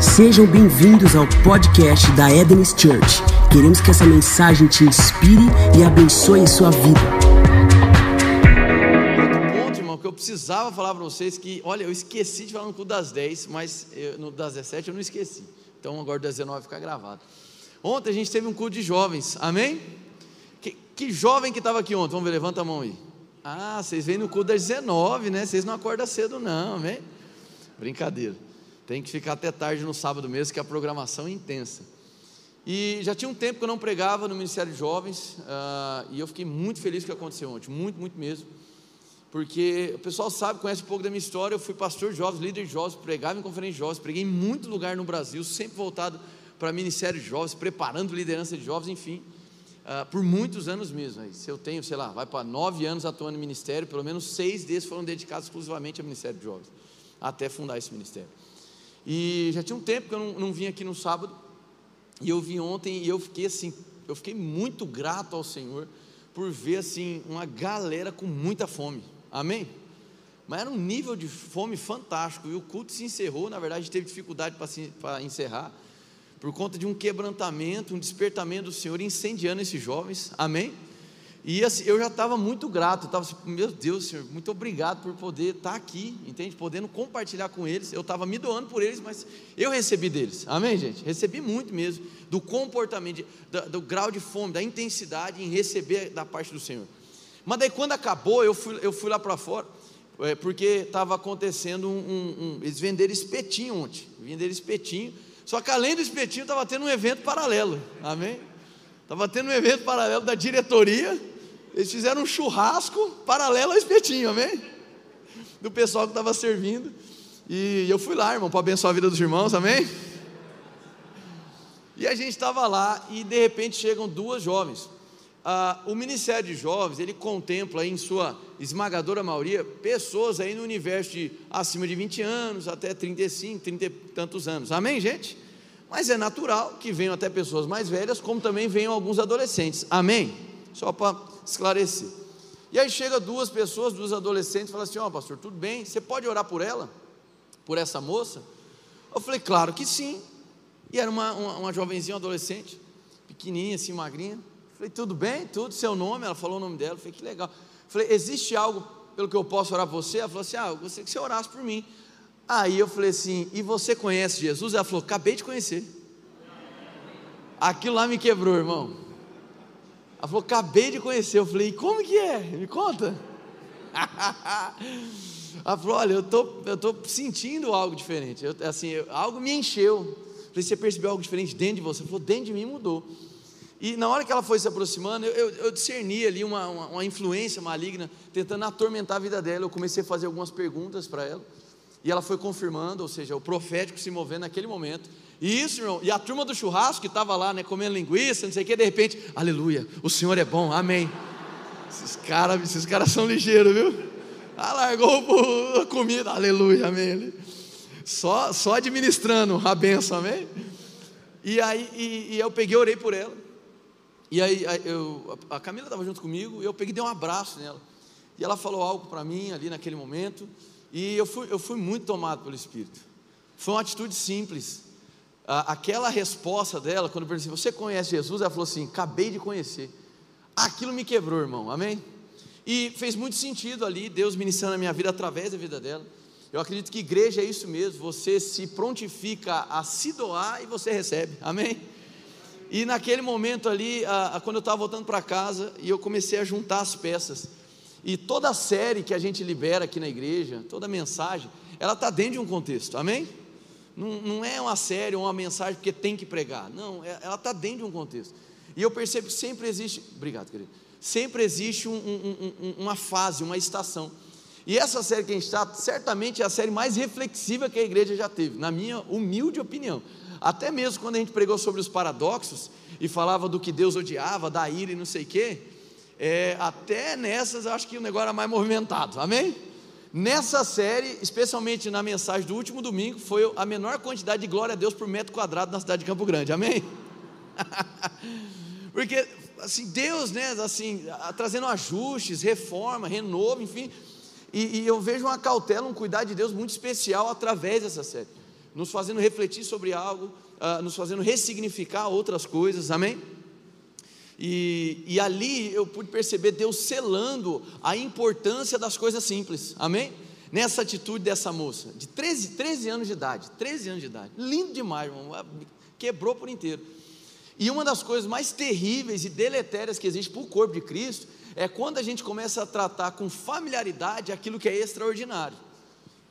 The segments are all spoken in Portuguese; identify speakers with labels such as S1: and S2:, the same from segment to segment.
S1: Sejam bem-vindos ao podcast da Eden's Church. Queremos que essa mensagem te inspire e abençoe sua vida.
S2: Outro ponto, irmão, que eu precisava falar para vocês que, olha, eu esqueci de falar no culto das 10, mas eu, no das 17 eu não esqueci. Então agora das 19 fica gravado. Ontem a gente teve um culto de jovens, amém? Que, que jovem que estava aqui ontem? Vamos ver, levanta a mão aí. Ah, vocês vêm no culto das 19, né? Vocês não acordam cedo, não, amém? Brincadeira. Tem que ficar até tarde no sábado mesmo, que a programação é intensa. E já tinha um tempo que eu não pregava no Ministério de Jovens, uh, e eu fiquei muito feliz com o que aconteceu ontem, muito, muito mesmo. Porque o pessoal sabe, conhece um pouco da minha história. Eu fui pastor de jovens, líder de jovens, pregava em conferência de jovens, preguei em muito lugar no Brasil, sempre voltado para Ministério de Jovens, preparando liderança de jovens, enfim, uh, por muitos anos mesmo. Aí, se eu tenho, sei lá, vai para nove anos atuando no ministério, pelo menos seis desses foram dedicados exclusivamente ao Ministério de Jovens, até fundar esse ministério. E já tinha um tempo que eu não, não vim aqui no sábado, e eu vim ontem e eu fiquei assim, eu fiquei muito grato ao Senhor por ver assim uma galera com muita fome. Amém? Mas era um nível de fome fantástico. E o culto se encerrou, na verdade, teve dificuldade para encerrar, por conta de um quebrantamento, um despertamento do Senhor incendiando esses jovens. Amém? E assim, eu já estava muito grato, estava assim, meu Deus, Senhor, muito obrigado por poder estar tá aqui, entende? Podendo compartilhar com eles. Eu estava me doando por eles, mas eu recebi deles. Amém, gente? Recebi muito mesmo do comportamento, do, do grau de fome, da intensidade em receber da parte do Senhor. Mas daí quando acabou, eu fui, eu fui lá para fora, é, porque estava acontecendo um, um, um, Eles venderam espetinho ontem. Venderam espetinho. Só que além do espetinho, estava tendo um evento paralelo. Amém? Estava tendo um evento paralelo da diretoria. Eles fizeram um churrasco paralelo ao espetinho, amém? Do pessoal que estava servindo. E eu fui lá, irmão, para abençoar a vida dos irmãos, amém? E a gente estava lá e de repente chegam duas jovens. Ah, o Ministério de Jovens, ele contempla em sua esmagadora maioria pessoas aí no universo de acima de 20 anos até 35, 30 e tantos anos. Amém, gente? Mas é natural que venham até pessoas mais velhas, como também venham alguns adolescentes. Amém? Só para esclarecer. E aí chega duas pessoas, duas adolescentes, e falam assim: Ó, oh, pastor, tudo bem? Você pode orar por ela? Por essa moça? Eu falei, claro que sim. E era uma, uma, uma jovenzinha, uma adolescente, pequenininha, assim, magrinha. Falei, tudo bem? Tudo, seu nome? Ela falou o nome dela. Falei, que legal. Falei, existe algo pelo que eu posso orar por você? Ela falou assim: ah, eu gostaria que você orasse por mim. Aí eu falei assim: e você conhece Jesus? Ela falou: acabei de conhecer. Aquilo lá me quebrou, irmão. Ela falou: acabei de conhecer. Eu falei: como que é? Me conta. Ela falou: olha, eu tô, eu tô sentindo algo diferente. Eu, assim, eu, algo me encheu. Eu falei: você percebeu algo diferente dentro de você? Ela falou: dentro de mim mudou. E na hora que ela foi se aproximando, eu, eu, eu discerni ali uma, uma, uma, influência maligna, tentando atormentar a vida dela. Eu comecei a fazer algumas perguntas para ela. E ela foi confirmando, ou seja, o profético se movendo naquele momento. E isso, irmão, e a turma do churrasco que estava lá, né, comendo linguiça, não sei o que, de repente, aleluia, o Senhor é bom, amém. Esses caras esses cara são ligeiros, viu? Ah, largou a comida, aleluia, amém. Só, só administrando a benção, amém? E aí e, e eu peguei, orei por ela. E aí eu, a Camila estava junto comigo e eu peguei dei um abraço nela. E ela falou algo para mim ali naquele momento. E eu fui, eu fui muito tomado pelo Espírito. Foi uma atitude simples. Aquela resposta dela, quando eu perguntei, você conhece Jesus? Ela falou assim: acabei de conhecer. Aquilo me quebrou, irmão, amém? E fez muito sentido ali, Deus ministrando a minha vida através da vida dela. Eu acredito que igreja é isso mesmo, você se prontifica a se doar e você recebe, amém? E naquele momento ali, a, a, quando eu estava voltando para casa, e eu comecei a juntar as peças. E toda a série que a gente libera aqui na igreja, toda a mensagem, ela está dentro de um contexto, amém? Não, não é uma série ou uma mensagem porque tem que pregar, não, é, ela está dentro de um contexto. E eu percebo que sempre existe, obrigado, querido, sempre existe um, um, um, uma fase, uma estação. E essa série que a gente está, certamente é a série mais reflexiva que a igreja já teve, na minha humilde opinião. Até mesmo quando a gente pregou sobre os paradoxos e falava do que Deus odiava, da ira e não sei o quê, é, até nessas eu acho que o negócio era mais movimentado, amém? Nessa série, especialmente na mensagem do último domingo, foi a menor quantidade de glória a Deus por metro quadrado na cidade de Campo Grande, amém? Porque assim, Deus, né, assim, trazendo ajustes, reforma, renovo, enfim, e, e eu vejo uma cautela, um cuidado de Deus muito especial através dessa série. nos fazendo refletir sobre algo, uh, nos fazendo ressignificar outras coisas, amém? E, e ali eu pude perceber Deus selando a importância das coisas simples, amém? Nessa atitude dessa moça, de 13, 13 anos de idade, 13 anos de idade, lindo demais, irmão, quebrou por inteiro. E uma das coisas mais terríveis e deletérias que existe para o corpo de Cristo é quando a gente começa a tratar com familiaridade aquilo que é extraordinário.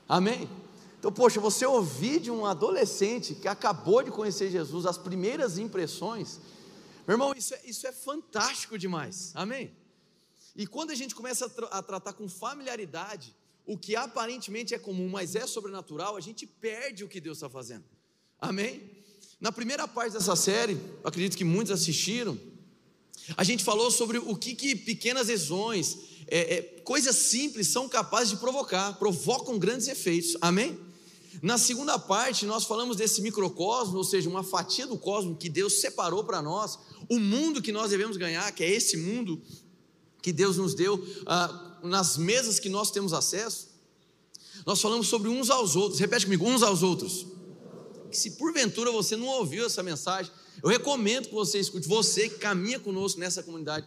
S2: Amém? Então, poxa, você ouvir de um adolescente que acabou de conhecer Jesus as primeiras impressões, meu irmão, isso é, isso é fantástico demais. Amém? E quando a gente começa a, tra a tratar com familiaridade o que aparentemente é comum, mas é sobrenatural, a gente perde o que Deus está fazendo. Amém? Na primeira parte dessa série, acredito que muitos assistiram, a gente falou sobre o que, que pequenas lesões, é, é, coisas simples são capazes de provocar, provocam grandes efeitos, amém? Na segunda parte, nós falamos desse microcosmo, ou seja, uma fatia do cosmo que Deus separou para nós, o mundo que nós devemos ganhar, que é esse mundo que Deus nos deu ah, nas mesas que nós temos acesso. Nós falamos sobre uns aos outros, repete comigo, uns aos outros se porventura você não ouviu essa mensagem, eu recomendo que você escute, você que caminha conosco nessa comunidade,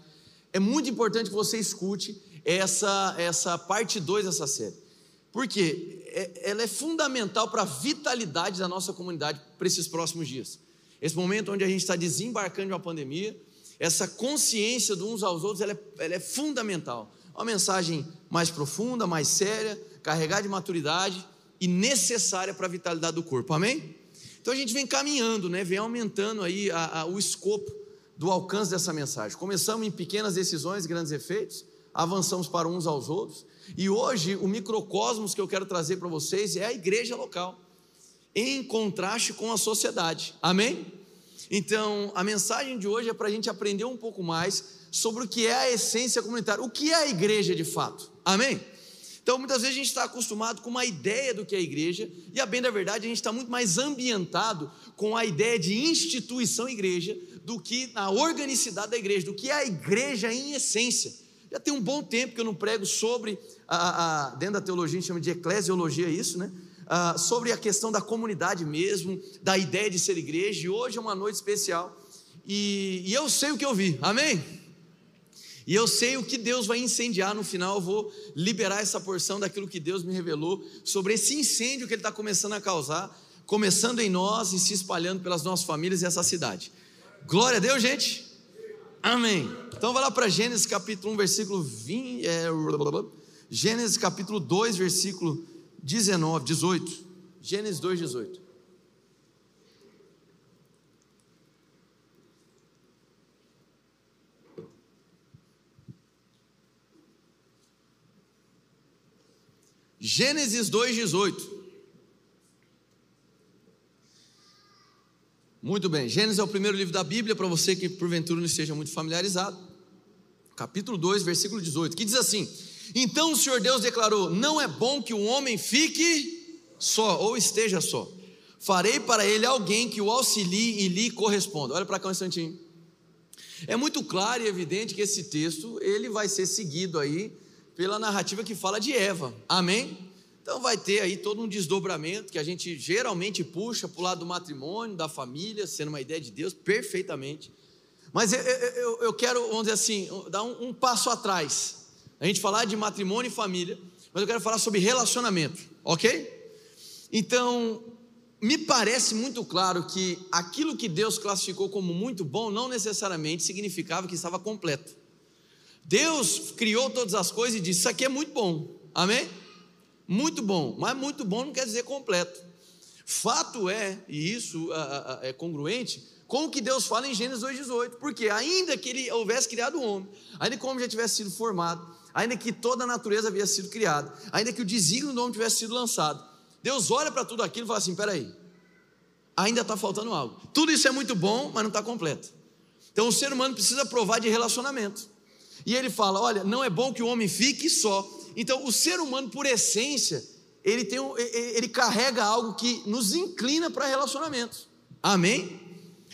S2: é muito importante que você escute essa, essa parte 2 dessa série. Porque é, ela é fundamental para a vitalidade da nossa comunidade para esses próximos dias. Esse momento onde a gente está desembarcando de uma pandemia, essa consciência de uns aos outros, ela é, ela é fundamental. Uma mensagem mais profunda, mais séria, carregada de maturidade e necessária para a vitalidade do corpo. Amém? Então a gente vem caminhando, né? vem aumentando aí a, a, o escopo do alcance dessa mensagem. Começamos em pequenas decisões, grandes efeitos, avançamos para uns aos outros, e hoje o microcosmos que eu quero trazer para vocês é a igreja local, em contraste com a sociedade. Amém? Então, a mensagem de hoje é para a gente aprender um pouco mais sobre o que é a essência comunitária, o que é a igreja de fato. Amém? Então, muitas vezes a gente está acostumado com uma ideia do que é a igreja, e a bem da verdade, a gente está muito mais ambientado com a ideia de instituição igreja do que na organicidade da igreja, do que é a igreja em essência. Já tem um bom tempo que eu não prego sobre, a, a, dentro da teologia, a gente chama de eclesiologia isso, né? Ah, sobre a questão da comunidade mesmo, da ideia de ser igreja, e hoje é uma noite especial, e, e eu sei o que eu vi, amém? E eu sei o que Deus vai incendiar no final. Eu vou liberar essa porção daquilo que Deus me revelou sobre esse incêndio que Ele está começando a causar, começando em nós e se espalhando pelas nossas famílias e essa cidade. Glória a Deus, gente. Amém. Então vai lá para Gênesis capítulo 1, versículo 20. É, Gênesis capítulo 2, versículo 19, 18. Gênesis 2, 18. Gênesis 2,18. Muito bem, Gênesis é o primeiro livro da Bíblia, para você que porventura não esteja muito familiarizado. Capítulo 2, versículo 18, que diz assim: Então o Senhor Deus declarou: Não é bom que o homem fique só, ou esteja só. Farei para ele alguém que o auxilie e lhe corresponda. Olha para cá um instantinho. É muito claro e evidente que esse texto ele vai ser seguido aí pela narrativa que fala de Eva. Amém? Então vai ter aí todo um desdobramento que a gente geralmente puxa para o lado do matrimônio, da família, sendo uma ideia de Deus, perfeitamente. Mas eu, eu, eu quero, vamos dizer assim, dar um, um, passo atrás. A gente falar de matrimônio e família, mas eu quero falar sobre relacionamento, ok? Então, me parece muito claro que aquilo que Deus classificou como muito bom não necessariamente significava que estava completo. Deus criou todas as coisas e disse: Isso aqui é muito bom, amém? Muito bom, mas muito bom não quer dizer completo. Fato é, e isso é congruente, com o que Deus fala em Gênesis 2,18, porque ainda que ele houvesse criado o homem, ainda que o homem já tivesse sido formado, ainda que toda a natureza havia sido criada, ainda que o desígnio do homem tivesse sido lançado, Deus olha para tudo aquilo e fala assim: peraí, ainda está faltando algo. Tudo isso é muito bom, mas não está completo. Então o ser humano precisa provar de relacionamento. E ele fala: olha, não é bom que o homem fique só. Então, o ser humano, por essência, ele, tem ele carrega algo que nos inclina para relacionamentos. Amém?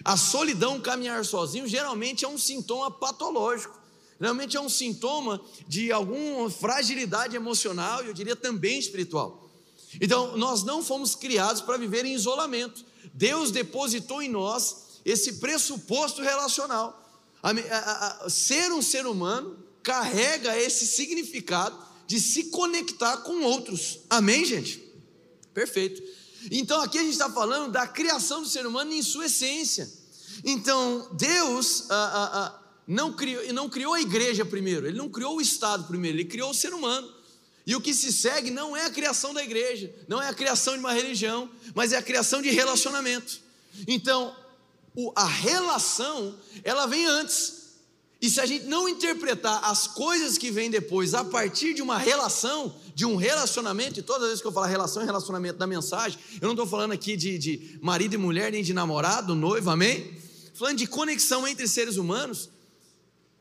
S2: A solidão, caminhar sozinho, geralmente é um sintoma patológico. Geralmente é um sintoma de alguma fragilidade emocional e eu diria também espiritual. Então, nós não fomos criados para viver em isolamento. Deus depositou em nós esse pressuposto relacional. A, a, a, ser um ser humano carrega esse significado de se conectar com outros. Amém, gente? Perfeito. Então aqui a gente está falando da criação do ser humano em sua essência. Então Deus não, criou, não criou a igreja primeiro, Ele não criou o Estado primeiro, Ele criou o ser humano. E o que se segue não é a criação da igreja, não é a criação de uma religião, mas é a criação de relacionamento. Então, a relação, ela vem antes. E se a gente não interpretar as coisas que vêm depois a partir de uma relação, de um relacionamento, e todas as vezes que eu falar relação e relacionamento da mensagem, eu não estou falando aqui de, de marido e mulher, nem de namorado, noivo, amém? Falando de conexão entre seres humanos,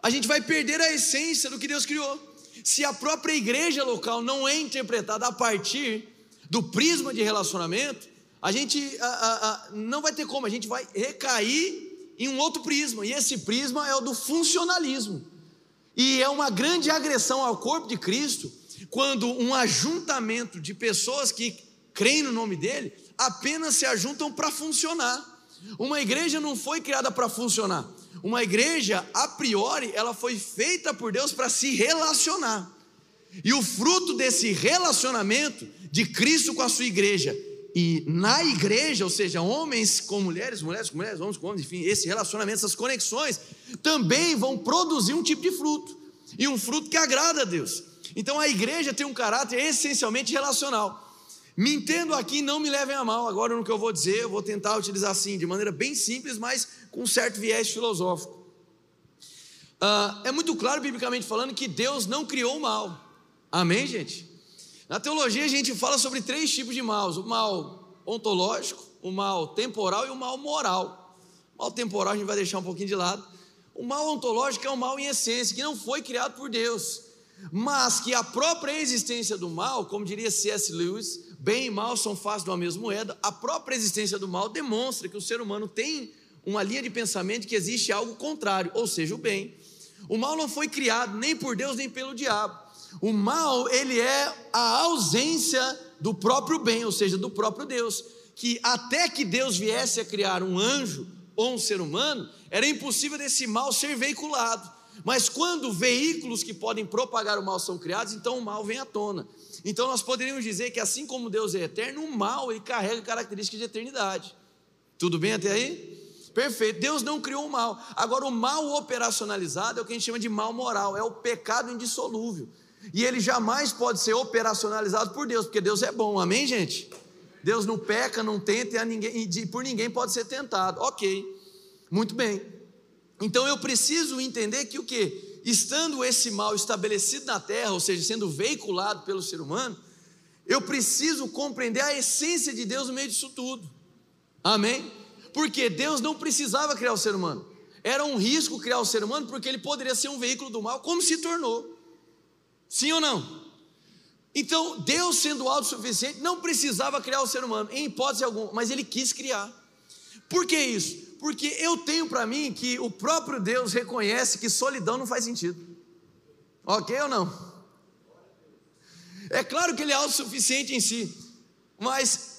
S2: a gente vai perder a essência do que Deus criou. Se a própria igreja local não é interpretada a partir do prisma de relacionamento, a gente a, a, a, não vai ter como, a gente vai recair em um outro prisma, e esse prisma é o do funcionalismo. E é uma grande agressão ao corpo de Cristo quando um ajuntamento de pessoas que creem no nome dele apenas se ajuntam para funcionar. Uma igreja não foi criada para funcionar. Uma igreja, a priori, ela foi feita por Deus para se relacionar. E o fruto desse relacionamento de Cristo com a sua igreja e na igreja, ou seja, homens com mulheres, mulheres com mulheres, homens com homens, enfim, esse relacionamento, essas conexões, também vão produzir um tipo de fruto, e um fruto que agrada a Deus. Então a igreja tem um caráter essencialmente relacional. Me entendo aqui, não me levem a mal agora no que eu vou dizer, eu vou tentar utilizar assim, de maneira bem simples, mas com um certo viés filosófico. Uh, é muito claro, biblicamente falando, que Deus não criou o mal. Amém, gente? Na teologia a gente fala sobre três tipos de maus: o mal ontológico, o mal temporal e o mal moral. O mal temporal a gente vai deixar um pouquinho de lado. O mal ontológico é um mal em essência, que não foi criado por Deus, mas que a própria existência do mal, como diria C.S. Lewis, bem e mal são faces de uma mesma moeda, a própria existência do mal demonstra que o ser humano tem uma linha de pensamento que existe algo contrário, ou seja, o bem. O mal não foi criado nem por Deus nem pelo diabo. O mal, ele é a ausência do próprio bem, ou seja, do próprio Deus. Que até que Deus viesse a criar um anjo ou um ser humano, era impossível desse mal ser veiculado. Mas quando veículos que podem propagar o mal são criados, então o mal vem à tona. Então nós poderíamos dizer que assim como Deus é eterno, o mal ele carrega características de eternidade. Tudo bem até aí? Perfeito. Deus não criou o mal. Agora o mal operacionalizado é o que a gente chama de mal moral, é o pecado indissolúvel. E ele jamais pode ser operacionalizado por Deus, porque Deus é bom, amém, gente? Deus não peca, não tenta, e, ninguém, e por ninguém pode ser tentado. Ok, muito bem. Então eu preciso entender que o que? Estando esse mal estabelecido na terra, ou seja, sendo veiculado pelo ser humano, eu preciso compreender a essência de Deus no meio disso tudo. Amém? Porque Deus não precisava criar o ser humano. Era um risco criar o ser humano, porque ele poderia ser um veículo do mal, como se tornou. Sim ou não? Então, Deus sendo autossuficiente, não precisava criar o ser humano, em hipótese alguma, mas ele quis criar. Por que isso? Porque eu tenho para mim que o próprio Deus reconhece que solidão não faz sentido. Ok ou não? É claro que ele é autossuficiente em si, mas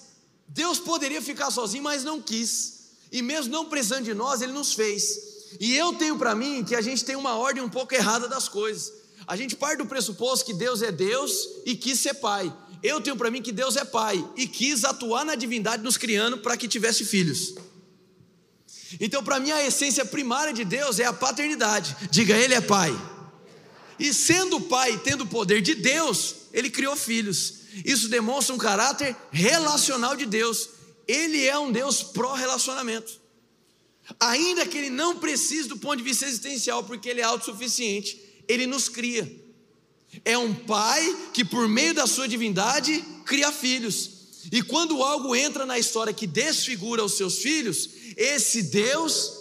S2: Deus poderia ficar sozinho, mas não quis. E mesmo não precisando de nós, ele nos fez. E eu tenho para mim que a gente tem uma ordem um pouco errada das coisas. A gente parte do pressuposto que Deus é Deus e quis ser pai. Eu tenho para mim que Deus é pai e quis atuar na divindade nos criando para que tivesse filhos. Então, para mim, a essência primária de Deus é a paternidade. Diga, Ele é pai. E sendo pai, tendo o poder de Deus, Ele criou filhos. Isso demonstra um caráter relacional de Deus. Ele é um Deus pró-relacionamento. Ainda que Ele não precise do ponto de vista existencial, porque Ele é autossuficiente ele nos cria. É um pai que, por meio da sua divindade, cria filhos. E quando algo entra na história que desfigura os seus filhos, esse Deus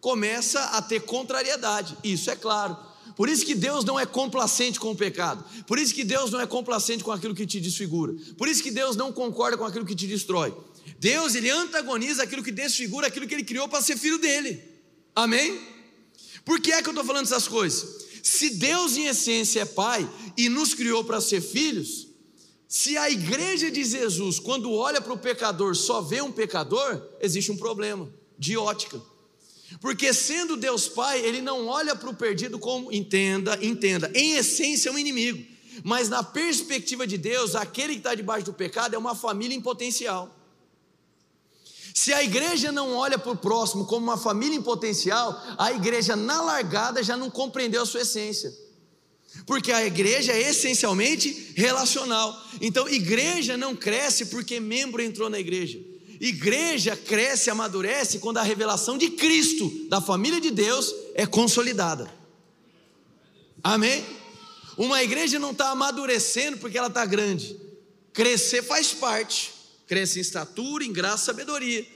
S2: começa a ter contrariedade. Isso é claro. Por isso que Deus não é complacente com o pecado. Por isso que Deus não é complacente com aquilo que te desfigura. Por isso que Deus não concorda com aquilo que te destrói. Deus, ele antagoniza aquilo que desfigura aquilo que ele criou para ser filho dele. Amém? Por que é que eu estou falando essas coisas? Se Deus, em essência, é Pai e nos criou para ser filhos, Se a igreja de Jesus, quando olha para o pecador, só vê um pecador, existe um problema de ótica. Porque sendo Deus Pai, ele não olha para o perdido como entenda, entenda, em essência é um inimigo. Mas na perspectiva de Deus, aquele que está debaixo do pecado é uma família em potencial. Se a igreja não olha para o próximo como uma família em potencial, a igreja na largada já não compreendeu a sua essência. Porque a igreja é essencialmente relacional. Então, igreja não cresce porque membro entrou na igreja. Igreja cresce, amadurece quando a revelação de Cristo, da família de Deus, é consolidada. Amém? Uma igreja não está amadurecendo porque ela está grande. Crescer faz parte cresce em estatura, em graça sabedoria.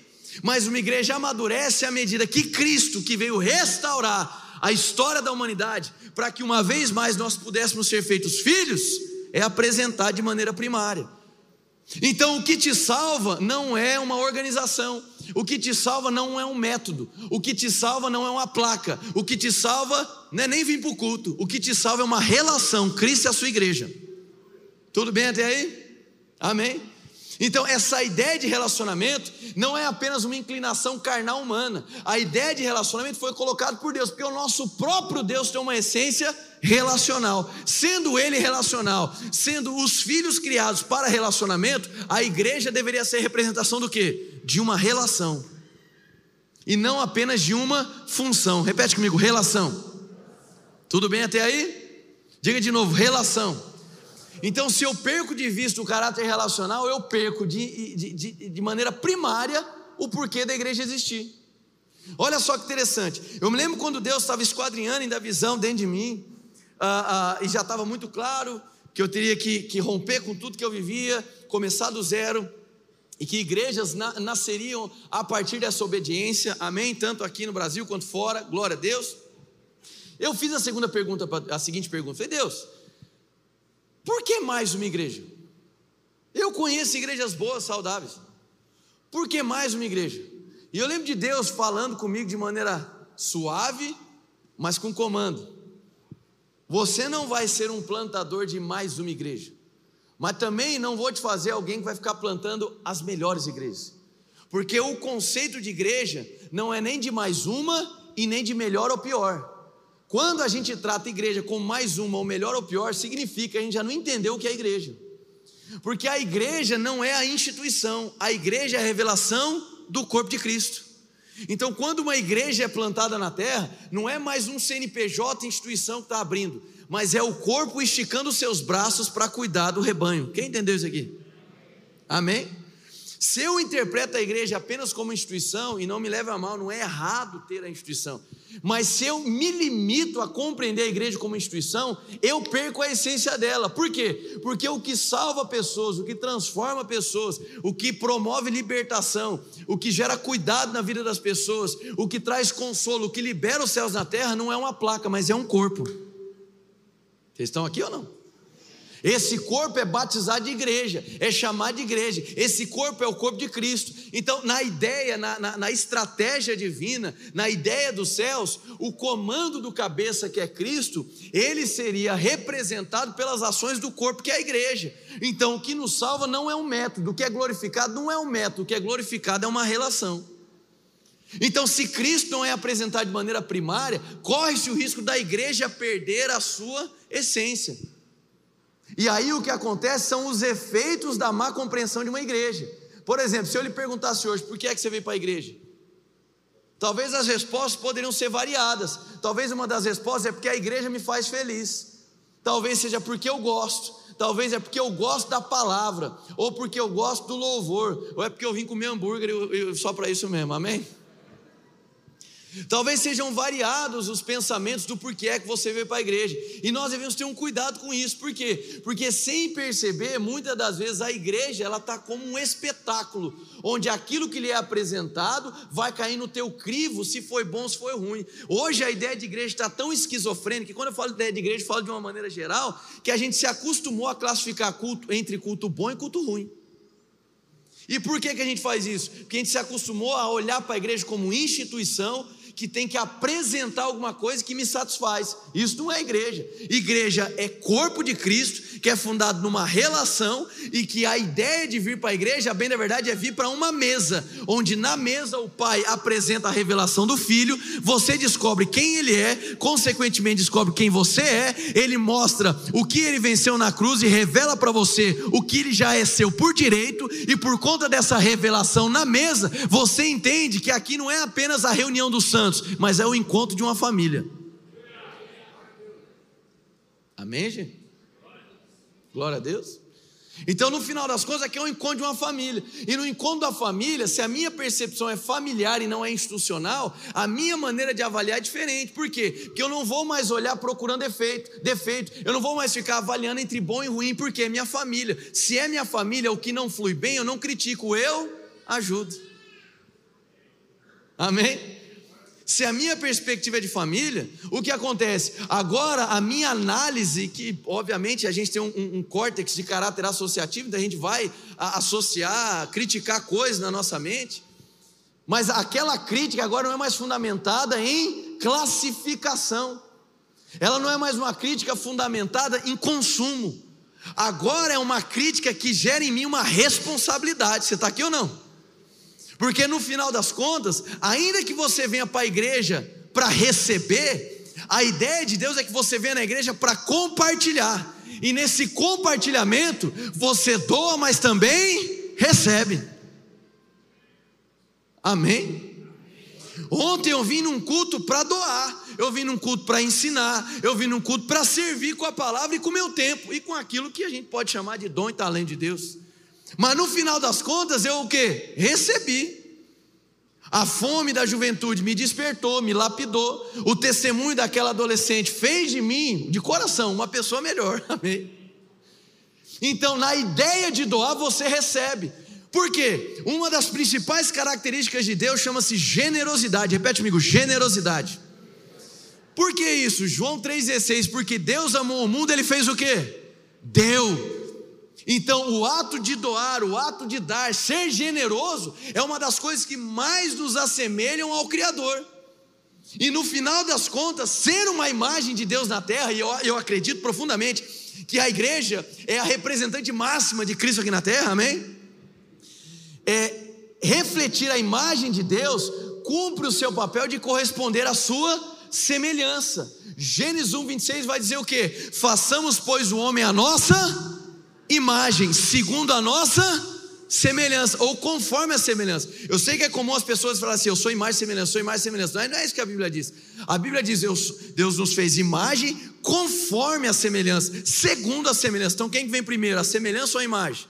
S2: Mas uma igreja amadurece à medida que Cristo, que veio restaurar a história da humanidade, para que uma vez mais nós pudéssemos ser feitos filhos, é apresentar de maneira primária. Então, o que te salva não é uma organização, o que te salva não é um método, o que te salva não é uma placa, o que te salva não é nem vir para o culto, o que te salva é uma relação, Cristo e a sua igreja. Tudo bem até aí? Amém? Então, essa ideia de relacionamento não é apenas uma inclinação carnal humana. A ideia de relacionamento foi colocada por Deus, porque o nosso próprio Deus tem uma essência relacional. Sendo ele relacional, sendo os filhos criados para relacionamento, a igreja deveria ser representação do que? De uma relação. E não apenas de uma função. Repete comigo, relação. Tudo bem até aí? Diga de novo, relação. Então, se eu perco de vista o caráter relacional, eu perco de, de, de, de maneira primária o porquê da igreja existir. Olha só que interessante. Eu me lembro quando Deus estava esquadrinhando ainda a visão dentro de mim, ah, ah, e já estava muito claro que eu teria que, que, romper com tudo que eu vivia, começar do zero, e que igrejas na, nasceriam a partir dessa obediência, amém? Tanto aqui no Brasil quanto fora, glória a Deus. Eu fiz a segunda pergunta, a seguinte pergunta: falei, Deus, por que mais uma igreja? Eu conheço igrejas boas, saudáveis. Por que mais uma igreja? E eu lembro de Deus falando comigo de maneira suave, mas com comando. Você não vai ser um plantador de mais uma igreja, mas também não vou te fazer alguém que vai ficar plantando as melhores igrejas, porque o conceito de igreja não é nem de mais uma e nem de melhor ou pior. Quando a gente trata a igreja como mais uma, ou melhor ou pior, significa que a gente já não entendeu o que é igreja. Porque a igreja não é a instituição, a igreja é a revelação do corpo de Cristo. Então, quando uma igreja é plantada na terra, não é mais um CNPJ instituição que está abrindo, mas é o corpo esticando seus braços para cuidar do rebanho. Quem entendeu isso aqui? Amém? Se eu interpreto a igreja apenas como instituição, e não me leve a mal, não é errado ter a instituição, mas se eu me limito a compreender a igreja como instituição, eu perco a essência dela. Por quê? Porque o que salva pessoas, o que transforma pessoas, o que promove libertação, o que gera cuidado na vida das pessoas, o que traz consolo, o que libera os céus na terra, não é uma placa, mas é um corpo. Vocês estão aqui ou não? Esse corpo é batizado de igreja, é chamado de igreja. Esse corpo é o corpo de Cristo. Então, na ideia, na, na, na, estratégia divina, na ideia dos céus, o comando do cabeça, que é Cristo, ele seria representado pelas ações do corpo, que é a igreja. Então, o que nos salva não é um método, o que é glorificado não é um método, o que é glorificado é uma relação. Então, se Cristo não é apresentado de maneira primária, corre-se o risco da igreja perder a sua essência. E aí o que acontece são os efeitos da má compreensão de uma igreja. Por exemplo, se eu lhe perguntasse hoje, por que é que você veio para a igreja? Talvez as respostas poderiam ser variadas. Talvez uma das respostas é porque a igreja me faz feliz. Talvez seja porque eu gosto. Talvez é porque eu gosto da palavra. Ou porque eu gosto do louvor. Ou é porque eu vim comer hambúrguer só para isso mesmo. Amém? Talvez sejam variados os pensamentos do porquê é que você veio para a igreja. E nós devemos ter um cuidado com isso. Por quê? Porque sem perceber, muitas das vezes a igreja ela está como um espetáculo, onde aquilo que lhe é apresentado vai cair no teu crivo, se foi bom, se foi ruim. Hoje a ideia de igreja está tão esquizofrênica, que quando eu falo de ideia de igreja, eu falo de uma maneira geral, que a gente se acostumou a classificar culto entre culto bom e culto ruim. E por que, que a gente faz isso? Porque a gente se acostumou a olhar para a igreja como instituição que tem que apresentar alguma coisa que me satisfaz. Isso não é igreja. Igreja é corpo de Cristo, que é fundado numa relação e que a ideia de vir para a igreja, bem na verdade, é vir para uma mesa, onde na mesa o pai apresenta a revelação do filho, você descobre quem ele é, consequentemente descobre quem você é, ele mostra o que ele venceu na cruz e revela para você o que ele já é seu por direito, e por conta dessa revelação na mesa, você entende que aqui não é apenas a reunião dos santos, mas é o encontro de uma família. Amém, gente? Glória a Deus. Então, no final das contas, aqui é um encontro de uma família. E no encontro da família, se a minha percepção é familiar e não é institucional, a minha maneira de avaliar é diferente. Por quê? Porque eu não vou mais olhar procurando defeito, defeito. Eu não vou mais ficar avaliando entre bom e ruim, porque é minha família. Se é minha família, o que não flui bem, eu não critico, eu ajudo. Amém? Se a minha perspectiva é de família, o que acontece? Agora, a minha análise, que obviamente a gente tem um, um, córtex de caráter associativo, então a gente vai associar, criticar coisas na nossa mente, mas aquela crítica agora não é mais fundamentada em classificação, ela não é mais uma crítica fundamentada em consumo, agora é uma crítica que gera em mim uma responsabilidade. Você está aqui ou não? Porque no final das contas, ainda que você venha para a igreja para receber, a ideia de Deus é que você venha na igreja para compartilhar. E nesse compartilhamento, você doa, mas também recebe. Amém? Ontem eu vim num culto para doar, eu vim num culto para ensinar, eu vim num culto para servir com a palavra e com o meu tempo e com aquilo que a gente pode chamar de dom e talento de Deus. Mas no final das contas eu o que? Recebi. A fome da juventude me despertou, me lapidou. O testemunho daquela adolescente fez de mim, de coração, uma pessoa melhor. Amém. Então, na ideia de doar, você recebe. Por quê? Uma das principais características de Deus chama-se generosidade. Repete comigo: generosidade. Por que isso? João 3,16. Porque Deus amou o mundo, ele fez o quê? Deu então, o ato de doar, o ato de dar, ser generoso, é uma das coisas que mais nos assemelham ao Criador. E no final das contas, ser uma imagem de Deus na terra, e eu, eu acredito profundamente que a igreja é a representante máxima de Cristo aqui na terra, amém? É refletir a imagem de Deus, cumpre o seu papel de corresponder à sua semelhança. Gênesis 1, 26 vai dizer o que? Façamos, pois, o homem a nossa imagem, segundo a nossa semelhança, ou conforme a semelhança. Eu sei que é comum as pessoas falarem assim: eu sou imagem e semelhança, sou imagem e semelhança. Não é, não é isso que a Bíblia diz. A Bíblia diz: Deus nos fez imagem conforme a semelhança, segundo a semelhança. Então quem vem primeiro, a semelhança ou a imagem?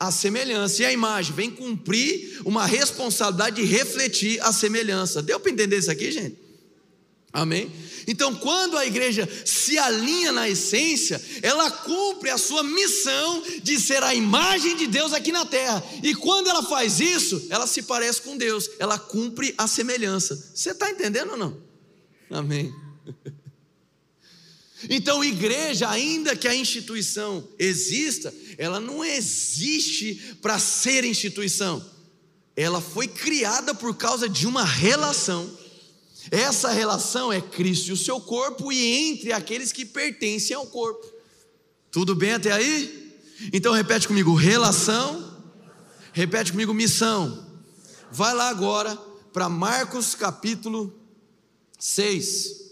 S2: A semelhança e a imagem vem cumprir uma responsabilidade de refletir a semelhança. Deu para entender isso aqui, gente? Amém? Então, quando a igreja se alinha na essência, ela cumpre a sua missão de ser a imagem de Deus aqui na terra. E quando ela faz isso, ela se parece com Deus, ela cumpre a semelhança. Você está entendendo ou não? Amém. Então, igreja, ainda que a instituição exista, ela não existe para ser instituição. Ela foi criada por causa de uma relação. Essa relação é Cristo e o seu corpo e entre aqueles que pertencem ao corpo. Tudo bem até aí? Então repete comigo: relação, repete comigo: missão. Vai lá agora para Marcos capítulo 6.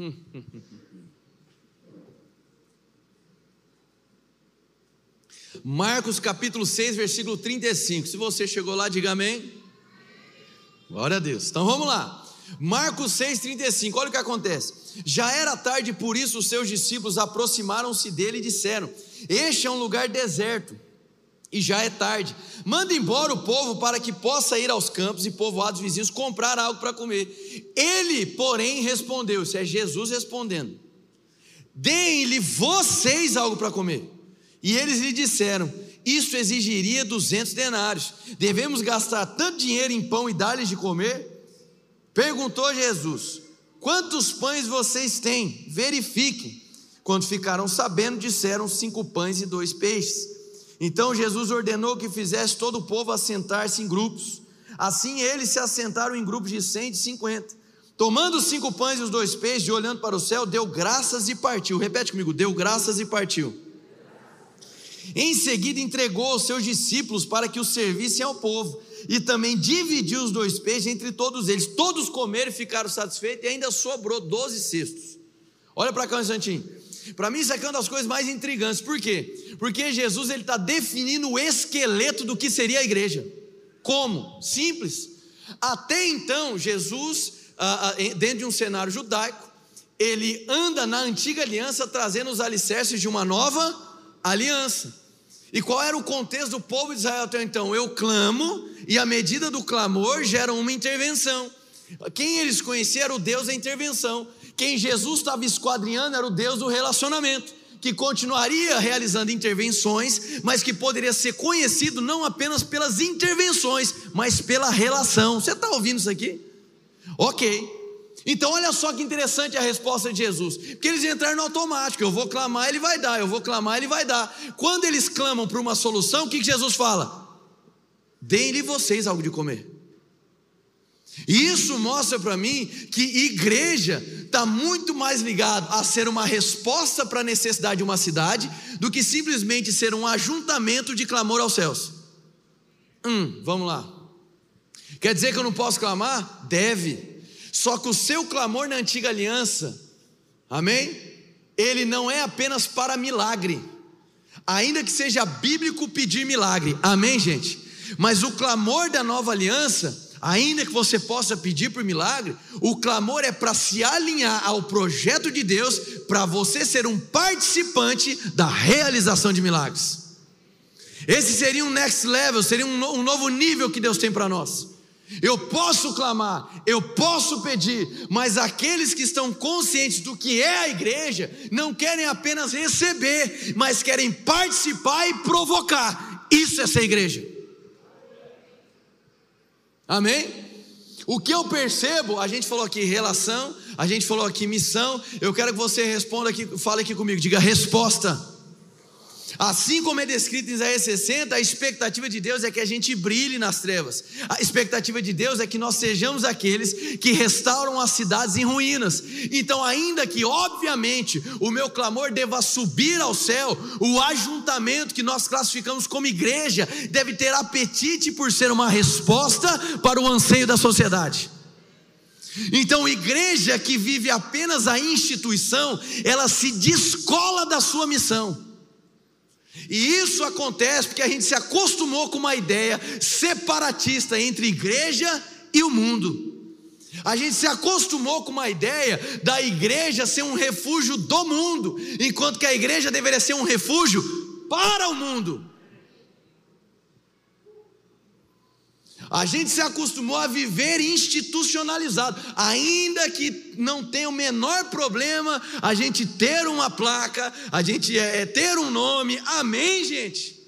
S2: Marcos capítulo 6, versículo 35. Se você chegou lá, diga amém. Glória a Deus. Então vamos lá. Marcos 35. olha o que acontece. Já era tarde, por isso os seus discípulos aproximaram-se dele e disseram: Este é um lugar deserto e já é tarde. Manda embora o povo para que possa ir aos campos e povoados vizinhos comprar algo para comer. Ele, porém, respondeu: Isso é Jesus respondendo: Deem-lhe vocês algo para comer. E eles lhe disseram: Isso exigiria duzentos denários. Devemos gastar tanto dinheiro em pão e dar-lhes de comer? Perguntou Jesus: Quantos pães vocês têm? Verifiquem. Quando ficaram sabendo, disseram cinco pães e dois peixes. Então Jesus ordenou que fizesse todo o povo assentar-se em grupos. Assim eles se assentaram em grupos de cem e cinquenta. Tomando os cinco pães e os dois peixes, e olhando para o céu, deu graças e partiu. Repete comigo: deu graças e partiu. Em seguida, entregou aos seus discípulos para que os servissem ao povo, e também dividiu os dois peixes entre todos eles. Todos comeram e ficaram satisfeitos, e ainda sobrou doze cestos. Olha para cá um instantinho. Para mim, isso aqui é uma das coisas mais intrigantes. Por quê? Porque Jesus está definindo o esqueleto do que seria a igreja. Como? Simples. Até então, Jesus dentro de um cenário judaico, ele anda na antiga aliança trazendo os alicerces de uma nova aliança. E qual era o contexto do povo de Israel até então? Eu clamo, e a medida do clamor gera uma intervenção. Quem eles conheciam era o Deus da intervenção. Quem Jesus estava esquadrinhando era o Deus do relacionamento, que continuaria realizando intervenções, mas que poderia ser conhecido não apenas pelas intervenções, mas pela relação. Você está ouvindo isso aqui? Ok. Então, olha só que interessante a resposta de Jesus, porque eles entraram no automático: eu vou clamar, ele vai dar, eu vou clamar, ele vai dar. Quando eles clamam por uma solução, o que Jesus fala? Deem-lhe vocês algo de comer. E isso mostra para mim que igreja está muito mais ligado a ser uma resposta para a necessidade de uma cidade do que simplesmente ser um ajuntamento de clamor aos céus. Hum, vamos lá. Quer dizer que eu não posso clamar? Deve. Só que o seu clamor na antiga aliança, amém? Ele não é apenas para milagre, ainda que seja bíblico pedir milagre, amém, gente? Mas o clamor da nova aliança, ainda que você possa pedir por milagre, o clamor é para se alinhar ao projeto de Deus, para você ser um participante da realização de milagres. Esse seria um next level, seria um, novo nível que Deus tem para nós. Eu posso clamar, eu posso pedir, mas aqueles que estão conscientes do que é a igreja não querem apenas receber, mas querem participar e provocar. Isso é ser igreja. Amém? O que eu percebo, a gente falou aqui relação, a gente falou aqui missão. Eu quero que você responda aqui, fale aqui comigo, diga resposta. Assim como é descrito em Isaías 60, a expectativa de Deus é que a gente brilhe nas trevas. A expectativa de Deus é que nós sejamos aqueles que restauram as cidades em ruínas. Então, ainda que, obviamente, o meu clamor deva subir ao céu, o ajuntamento que nós classificamos como igreja deve ter apetite por ser uma resposta para o anseio da sociedade. Então, igreja que vive apenas a instituição, ela se descola da sua missão. E isso acontece porque a gente se acostumou com uma ideia separatista entre igreja e o mundo. A gente se acostumou com uma ideia da igreja ser um refúgio do mundo, enquanto que a igreja deveria ser um refúgio para o mundo. A gente se acostumou a viver institucionalizado, ainda que não tenha o menor problema a gente ter uma placa, a gente é, é, ter um nome, amém, gente?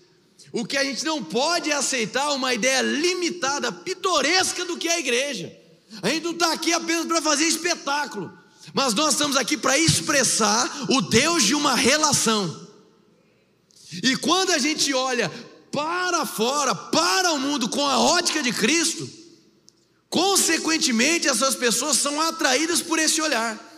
S2: O que a gente não pode é aceitar uma ideia limitada, pitoresca do que é a igreja. A gente não está aqui apenas para fazer espetáculo, mas nós estamos aqui para expressar o Deus de uma relação. E quando a gente olha para fora, para o mundo com a ótica de Cristo, consequentemente essas pessoas são atraídas por esse olhar.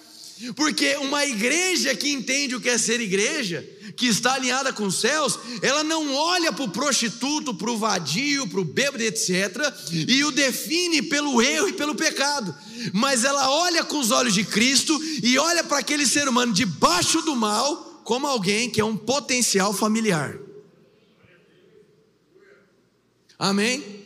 S2: Porque uma igreja que entende o que é ser igreja, que está alinhada com os céus, ela não olha para o prostituto, para o vadio, para o bêbado, etc., e o define pelo erro e pelo pecado, mas ela olha com os olhos de Cristo e olha para aquele ser humano debaixo do mal como alguém que é um potencial familiar. Amém?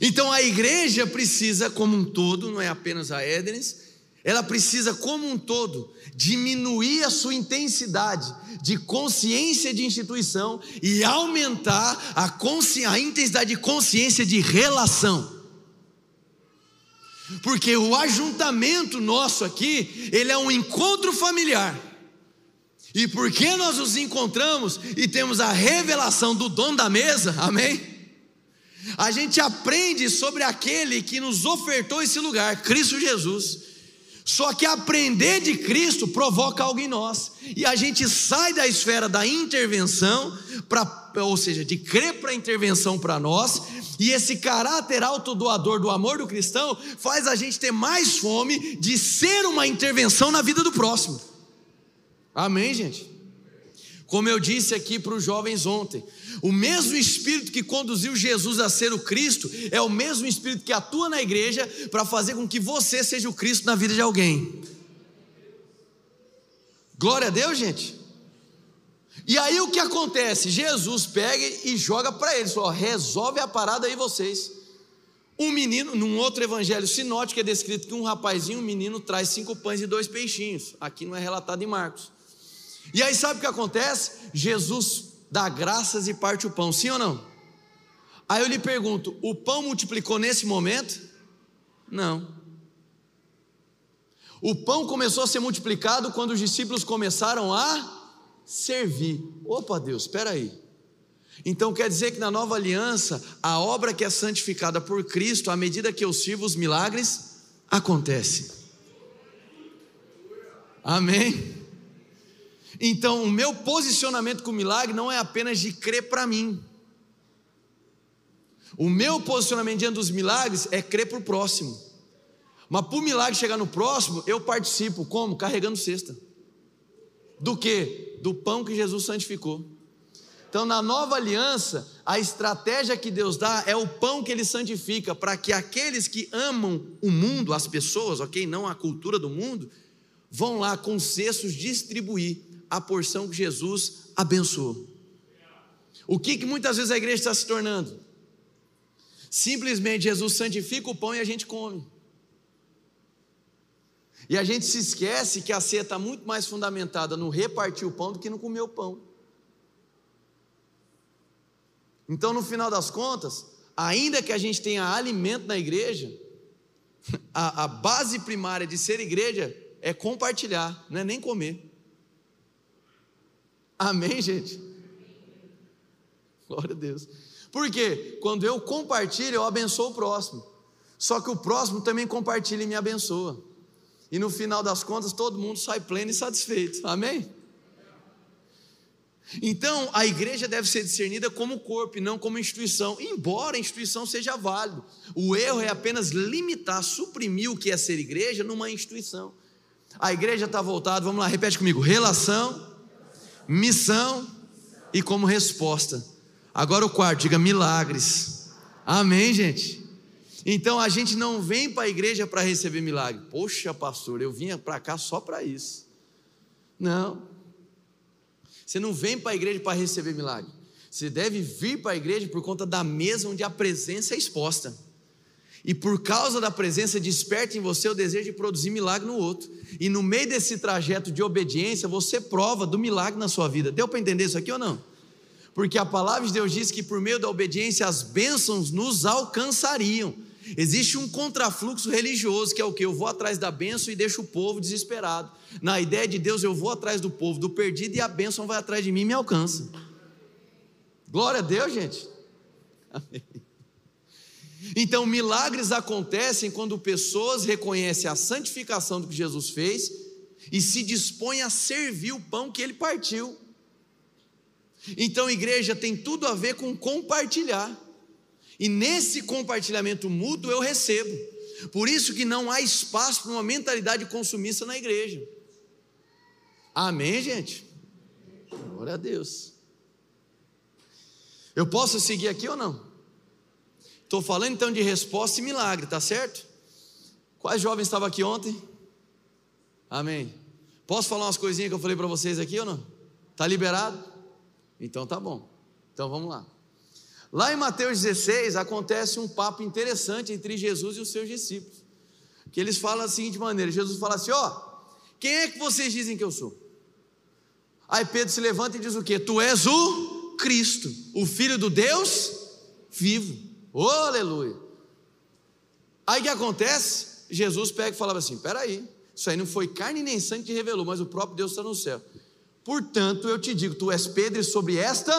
S2: Então a igreja precisa, como um todo, não é apenas a Édenes, ela precisa, como um todo, diminuir a sua intensidade de consciência de instituição e aumentar a, a intensidade de consciência de relação. Porque o ajuntamento nosso aqui, ele é um encontro familiar. E porque nós nos encontramos e temos a revelação do dono da mesa, amém? A gente aprende sobre aquele que nos ofertou esse lugar, Cristo Jesus, Só que aprender de Cristo provoca algo em nós. E a gente sai da esfera da intervenção, pra, ou seja, de crer para a intervenção para nós, e esse caráter autodoador do amor do cristão faz a gente ter mais fome de ser uma intervenção na vida do próximo. Amém, gente? Como eu disse aqui para os jovens ontem, o mesmo Espírito que conduziu Jesus a ser o Cristo é o mesmo Espírito que atua na igreja para fazer com que você seja o Cristo na vida de alguém. Glória a Deus, gente. E aí o que acontece? Jesus pega e joga para eles, ó, resolve a parada aí vocês. Um menino, num outro evangelho sinótico é descrito que um rapazinho, um menino, traz cinco pães e dois peixinhos. Aqui não é relatado em Marcos. E aí sabe o que acontece? Jesus dá graças e parte o pão, sim ou não? Aí eu lhe pergunto: o pão multiplicou nesse momento? Não. O pão começou a ser multiplicado quando os discípulos começaram a servir. Opa, Deus, espera aí. Então quer dizer que na nova aliança, a obra que é santificada por Cristo, à medida que eu sirvo os milagres, acontece. Amém? Então, o meu posicionamento com o milagre não é apenas de crer para mim. O meu posicionamento diante dos milagres é crer para o próximo. Mas para o milagre chegar no próximo, eu participo. Como? Carregando cesta. Do que? Do pão que Jesus santificou. Então, na nova aliança, a estratégia que Deus dá é o pão que Ele santifica, para que aqueles que amam o mundo, as pessoas, ok? Não a cultura do mundo, vão lá com cestos distribuir a porção que Jesus abençoou. O que, que muitas vezes a igreja está se tornando? Simplesmente Jesus santifica o pão e a gente come. E a gente se esquece que a ceia está muito mais fundamentada no repartir o pão do que no comer o pão. Então, no final das contas, ainda que a gente tenha alimento na igreja, a, a base primária de ser igreja é compartilhar, não é nem comer. Amém, gente? Glória a Deus. Porque quando eu compartilho, eu abençoo o próximo. Só que o próximo também compartilha e me abençoa. E no final das contas, todo mundo sai pleno e satisfeito. Amém? Então, a igreja deve ser discernida como corpo e não como instituição, embora a instituição seja válida. O erro é apenas limitar, suprimir o que é ser igreja numa instituição. A igreja está voltada, vamos lá, repete comigo: relação, missão e como resposta. Agora o quarto, diga milagres. Amém, gente? Então a gente não vem para a igreja para receber milagre. Poxa, pastor, eu vinha para cá só para isso. Não. Você não vem para a igreja para receber milagre. Você deve vir para a igreja por conta da mesa onde a presença é exposta. E por causa da presença, desperta em você o desejo de produzir milagre no outro. E no meio desse trajeto de obediência, você prova do milagre na sua vida. Deu para entender isso aqui ou não? Porque a palavra de Deus diz que por meio da obediência as bênçãos nos alcançariam. Existe um contrafluxo religioso que é o que? Eu vou atrás da bênção e deixo o povo desesperado. Na ideia de Deus, eu vou atrás do povo, do perdido, e a bênção vai atrás de mim e me alcança. Glória a Deus, gente. Amém. Então, milagres acontecem quando pessoas reconhecem a santificação do que Jesus fez e se dispõem a servir o pão que ele partiu. Então, igreja tem tudo a ver com compartilhar. E nesse compartilhamento mútuo eu recebo. Por isso que não há espaço para uma mentalidade consumista na igreja. Amém, gente? Glória a Deus. Eu posso seguir aqui ou não? Estou falando então de resposta e milagre, tá certo? Quais jovens estavam aqui ontem? Amém. Posso falar umas coisinhas que eu falei para vocês aqui ou não? Tá liberado? Então tá bom. Então vamos lá. Lá em Mateus 16 acontece um papo interessante entre Jesus e os seus discípulos. Que eles falam da seguinte maneira: Jesus fala assim: Ó, quem é que vocês dizem que eu sou? Aí Pedro se levanta e diz o que? Tu és o Cristo, o Filho do Deus vivo. Oh, aleluia. Aí o que acontece? Jesus pega e falava assim: peraí, isso aí não foi carne nem sangue que revelou, mas o próprio Deus está no céu. Portanto, eu te digo: tu és Pedro, e sobre esta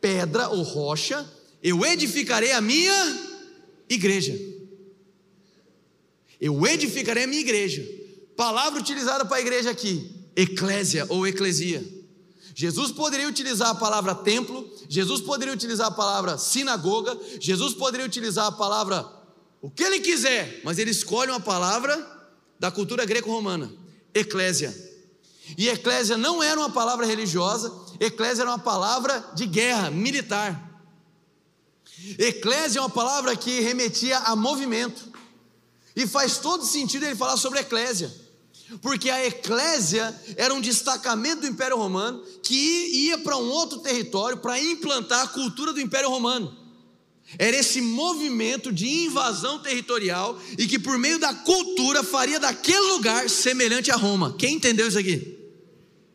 S2: pedra ou rocha eu edificarei a minha igreja. Eu edificarei a minha igreja. Palavra utilizada para a igreja aqui, eclésia ou eclesia. Jesus poderia utilizar a palavra templo, Jesus poderia utilizar a palavra sinagoga, Jesus poderia utilizar a palavra o que ele quiser, mas ele escolhe uma palavra da cultura greco-romana, eclésia. E eclésia não era uma palavra religiosa, eclésia era uma palavra de guerra, militar. Eclésia é uma palavra que remetia a movimento. E faz todo sentido ele falar sobre eclésia. Porque a eclésia era um destacamento do Império Romano que ia para um outro território para implantar a cultura do Império Romano. Era esse movimento de invasão territorial e que por meio da cultura faria daquele lugar semelhante a Roma. Quem entendeu isso aqui?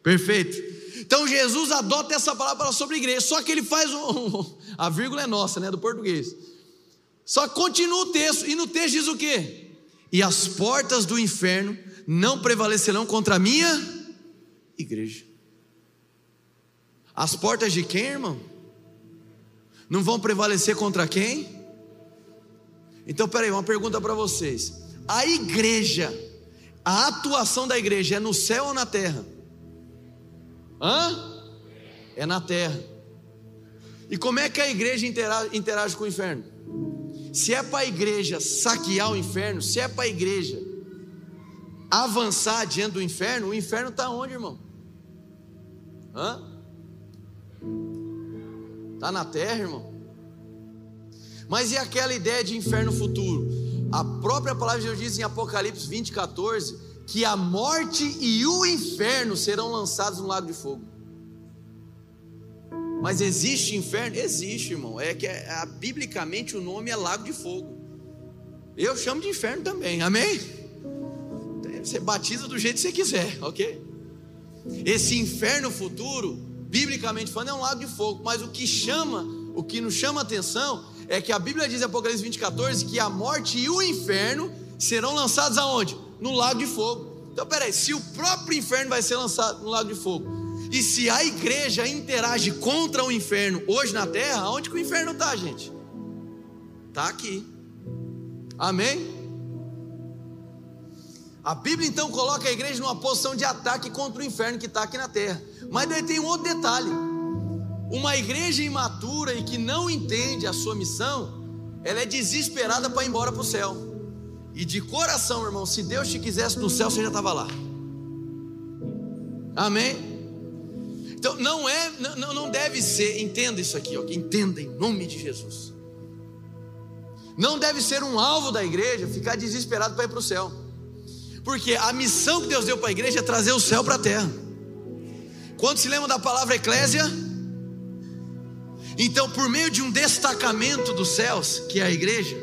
S2: Perfeito. Então Jesus adota essa palavra sobre a igreja, só que ele faz um, a vírgula é nossa, né, do português. Só continua o texto, e no texto diz o quê? E as portas do inferno não prevalecerão contra a minha igreja. As portas de quem, irmão? Não vão prevalecer contra quem? Então, peraí, uma pergunta para vocês: a igreja, a atuação da igreja é no céu ou na terra? Hã? É na terra. E como é que a igreja interage, interage com o inferno? Se é para a igreja saquear o inferno, se é para a igreja avançar diante do inferno, o inferno está onde, irmão? Hã? Está na terra, irmão? Mas e aquela ideia de inferno futuro? A própria palavra de Deus diz em Apocalipse 20, 14 que a morte e o inferno serão lançados no lago de fogo. Mas existe inferno? Existe, irmão. É que é, é, biblicamente o nome é lago de fogo. Eu chamo de inferno também, amém? Você batiza do jeito que você quiser, ok? Esse inferno futuro, biblicamente falando, é um lago de fogo. Mas o que chama, o que nos chama atenção, é que a Bíblia diz em Apocalipse 20, 14 que a morte e o inferno serão lançados aonde? No lago de fogo. Então, peraí, se o próprio inferno vai ser lançado no lago de fogo, e se a igreja interage contra o inferno hoje na terra, onde que o inferno está, gente? Está aqui. Amém? A Bíblia então coloca a igreja numa posição de ataque contra o inferno que está aqui na terra. Mas daí tem um outro detalhe: uma igreja imatura e que não entende a sua missão, ela é desesperada para ir embora para o céu. E de coração, irmão, se Deus te quisesse no céu, você já estava lá. Amém? Então não é, não, não deve ser, entenda isso aqui, ó, entenda em nome de Jesus. Não deve ser um alvo da igreja ficar desesperado para ir para o céu. Porque a missão que Deus deu para a igreja é trazer o céu para a terra. Quando se lembra da palavra eclésia? Então, por meio de um destacamento dos céus, que é a igreja,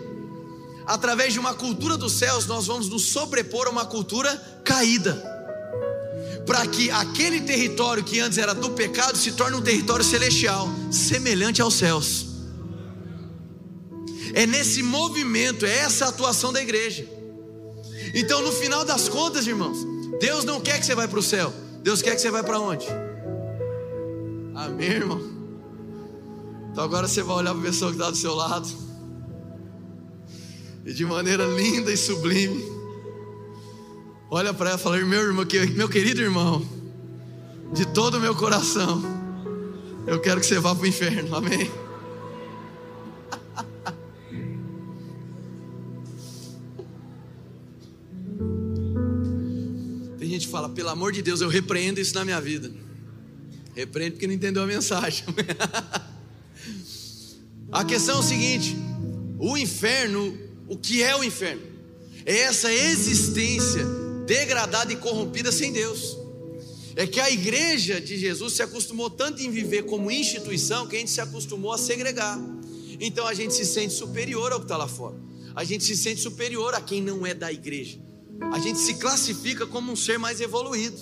S2: através de uma cultura dos céus, nós vamos nos sobrepor a uma cultura caída para que aquele território que antes era do pecado se torne um território celestial, semelhante aos céus. É nesse movimento, é essa a atuação da igreja. Então, no final das contas, irmãos, Deus não quer que você vá para o céu. Deus quer que você vá para onde? Amém, irmão? Então agora você vai olhar para a pessoa que está do seu lado. E de maneira linda e sublime olha para ela e fala: meu irmão, meu querido irmão, de todo o meu coração, eu quero que você vá para o inferno, amém? Gente fala, pelo amor de Deus, eu repreendo isso na minha vida. Repreendo porque não entendeu a mensagem. a questão é o seguinte: o inferno, o que é o inferno? É essa existência degradada e corrompida sem Deus. É que a igreja de Jesus se acostumou tanto em viver como instituição que a gente se acostumou a segregar. Então a gente se sente superior ao que está lá fora. A gente se sente superior a quem não é da igreja. A gente se classifica como um ser mais evoluído.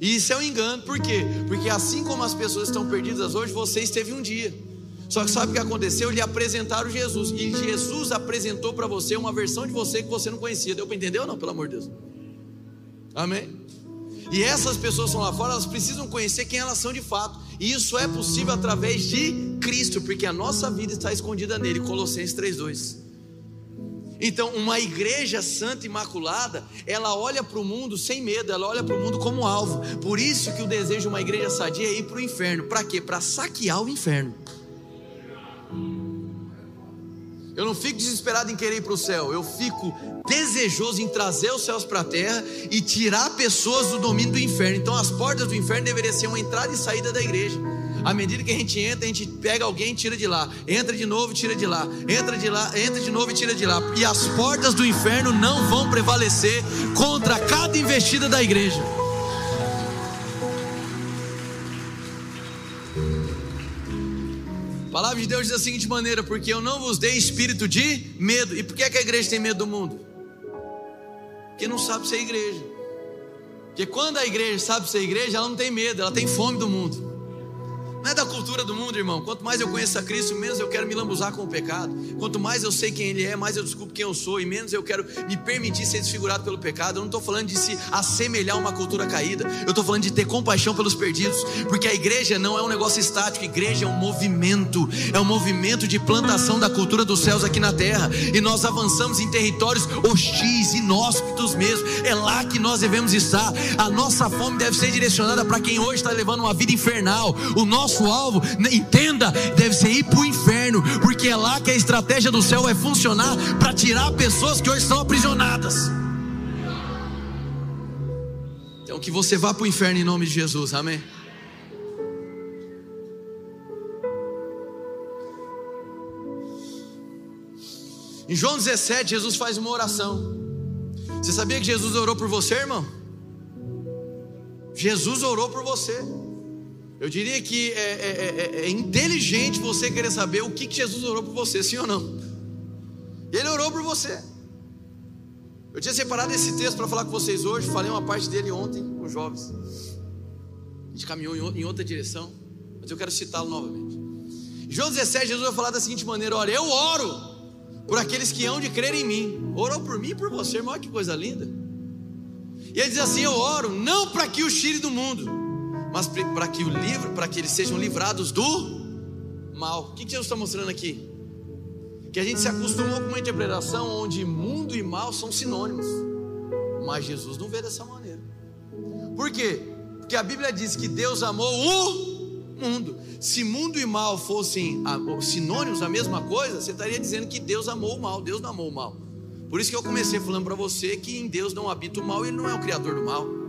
S2: E isso é um engano, por quê? Porque assim como as pessoas estão perdidas hoje, você esteve um dia. Só que sabe o que aconteceu? Lhe apresentaram Jesus. E Jesus apresentou para você uma versão de você que você não conhecia. Deu para entender ou não, pelo amor de Deus? Amém? E essas pessoas que estão lá fora, elas precisam conhecer quem elas são de fato. E isso é possível através de Cristo, porque a nossa vida está escondida nele. Colossenses 3:2. Então, uma igreja santa imaculada, ela olha para o mundo sem medo, ela olha para o mundo como alvo. Por isso que o desejo de uma igreja sadia é ir para o inferno. Para quê? Para saquear o inferno. Eu não fico desesperado em querer ir para o céu, eu fico desejoso em trazer os céus para a terra e tirar pessoas do domínio do inferno. Então, as portas do inferno deveriam ser uma entrada e saída da igreja. À medida que a gente entra, a gente pega alguém e tira de lá. Entra de novo, tira de lá. Entra de lá, entra de novo e tira de lá. E as portas do inferno não vão prevalecer contra cada investida da igreja. A palavra de Deus diz da seguinte maneira: Porque eu não vos dei espírito de medo. E por que, é que a igreja tem medo do mundo? Porque não sabe ser igreja. Porque quando a igreja sabe ser igreja, ela não tem medo, ela tem fome do mundo. Não é da cultura do mundo, irmão. Quanto mais eu conheço a Cristo, menos eu quero me lambuzar com o pecado. Quanto mais eu sei quem Ele é, mais eu descubro quem eu sou, e menos eu quero me permitir ser desfigurado pelo pecado. Eu não estou falando de se assemelhar a uma cultura caída, eu estou falando de ter compaixão pelos perdidos, porque a igreja não é um negócio estático, a igreja é um movimento, é um movimento de plantação da cultura dos céus aqui na terra, e nós avançamos em territórios hostis, inóspitos mesmo. É lá que nós devemos estar. A nossa fome deve ser direcionada para quem hoje está levando uma vida infernal. O nosso nosso alvo, entenda, deve ser ir para o inferno, porque é lá que a estratégia do céu vai funcionar para tirar pessoas que hoje estão aprisionadas. Então que você vá para o inferno em nome de Jesus, amém. Em João 17, Jesus faz uma oração. Você sabia que Jesus orou por você, irmão? Jesus orou por você. Eu diria que é, é, é, é, inteligente você querer saber o que, que Jesus orou por você, sim ou não? Ele orou por você. Eu tinha separado esse texto para falar com vocês hoje, falei uma parte dele ontem com os jovens. A gente caminhou em outra direção, mas eu quero citá-lo novamente. João 17, Jesus vai falar da seguinte maneira: Olha, eu oro por aqueles que hão de crer em mim. Orou por mim e por você, irmão, que coisa linda. E ele diz assim: Eu oro não para que o tire do mundo mas para que o livro, para que eles sejam livrados do mal. O que Jesus está mostrando aqui? Que a gente se acostumou com uma interpretação onde mundo e mal são sinônimos, mas Jesus não vê dessa maneira. Por quê? Porque a Bíblia diz que Deus amou o mundo. Se mundo e mal fossem sinônimos, a mesma coisa, você estaria dizendo que Deus amou o mal. Deus não amou o mal. Por isso que eu comecei falando para você que em Deus não habita o mal, Ele não é o criador do mal.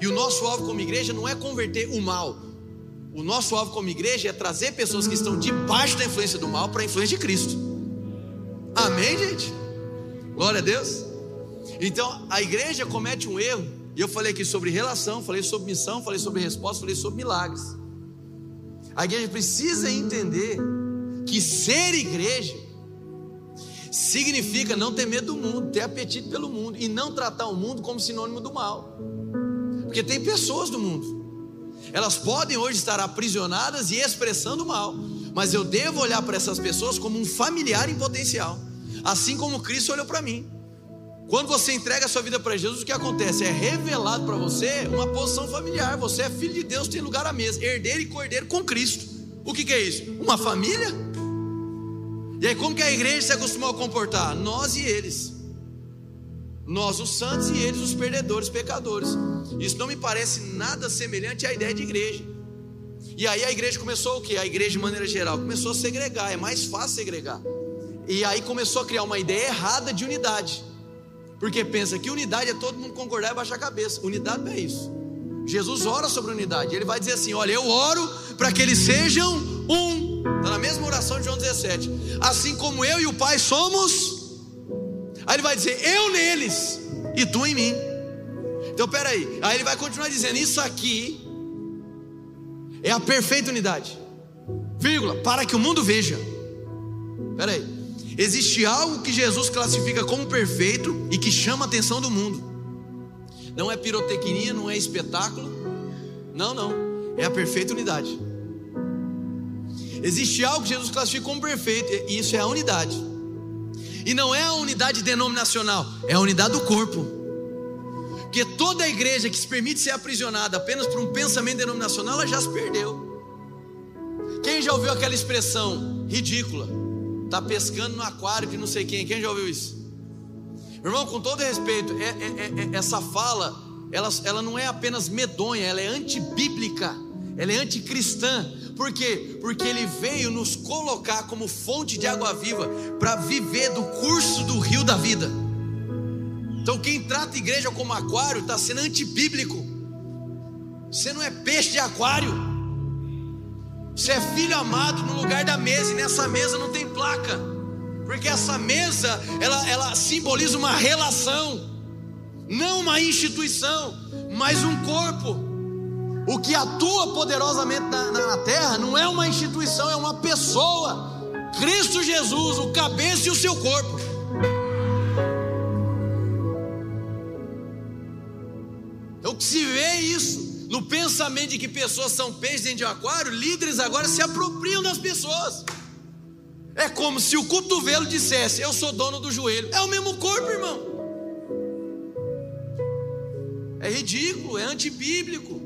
S2: E o nosso alvo como igreja não é converter o mal. O nosso alvo como igreja é trazer pessoas que estão debaixo da influência do mal para a influência de Cristo. Amém, gente? Glória a Deus. Então, a igreja comete um erro, e eu falei aqui sobre relação, falei sobre missão, falei sobre resposta, falei sobre milagres. A igreja precisa entender que ser igreja significa não ter medo do mundo, ter apetite pelo mundo e não tratar o mundo como sinônimo do mal. Porque tem pessoas do mundo. Elas podem hoje estar aprisionadas e expressando mal, mas eu devo olhar para essas pessoas como um familiar em potencial, assim como Cristo olhou para mim. Quando você entrega a sua vida para Jesus, o que acontece? É revelado para você uma posição familiar. Você é filho de Deus, tem lugar à mesa, herdeiro e cordeiro com Cristo. O que, que é isso? Uma família? E aí, como que a igreja se acostumou a comportar? Nós e eles. Nós, os santos, e eles, os perdedores, pecadores. Isso não me parece nada semelhante à ideia de igreja. E aí a igreja começou o que? A igreja, de maneira geral, começou a segregar. É mais fácil segregar. E aí começou a criar uma ideia errada de unidade. Porque pensa que unidade é todo mundo concordar e baixar a cabeça. Unidade não é isso. Jesus ora sobre unidade. Ele vai dizer assim: Olha, eu oro para que eles sejam um. Está na mesma oração de João 17. Assim como eu e o Pai somos Aí ele vai dizer: Eu neles e tu em mim. Então peraí. Aí ele vai continuar dizendo: Isso aqui é a perfeita unidade. Vírgula, para que o mundo veja. Peraí. Existe algo que Jesus classifica como perfeito e que chama a atenção do mundo. Não é pirotecnia, não é espetáculo. Não, não. É a perfeita unidade. Existe algo que Jesus classifica como perfeito, e isso é a unidade. E não é a unidade denominacional, é a unidade do corpo. Porque toda igreja que se permite ser aprisionada apenas por um pensamento denominacional, ela já se perdeu. Quem já ouviu aquela expressão ridícula? tá pescando no aquário de não sei quem. Quem já ouviu isso? Irmão, com todo respeito, é, é, é, essa fala, ela, ela não é apenas medonha, ela é antibíblica, ela é anticristã. Por quê? Porque ele veio nos colocar como fonte de água viva para viver do curso do rio da vida. Então, quem trata a igreja como aquário está sendo antibíblico. Você não é peixe de aquário. Você é filho amado no lugar da mesa, e nessa mesa não tem placa. Porque essa mesa, ela, ela simboliza uma relação, não uma instituição, mas um corpo. O que atua poderosamente na, na, terra não é uma instituição, é uma pessoa. Cristo Jesus, o cabeça e o seu corpo. Então, que se vê isso no pensamento de que pessoas são peixes dentro de um aquário, líderes agora se apropriam das pessoas. É como se o cotovelo dissesse: Eu sou dono do joelho. É o mesmo corpo, irmão. É ridículo, é antibíblico.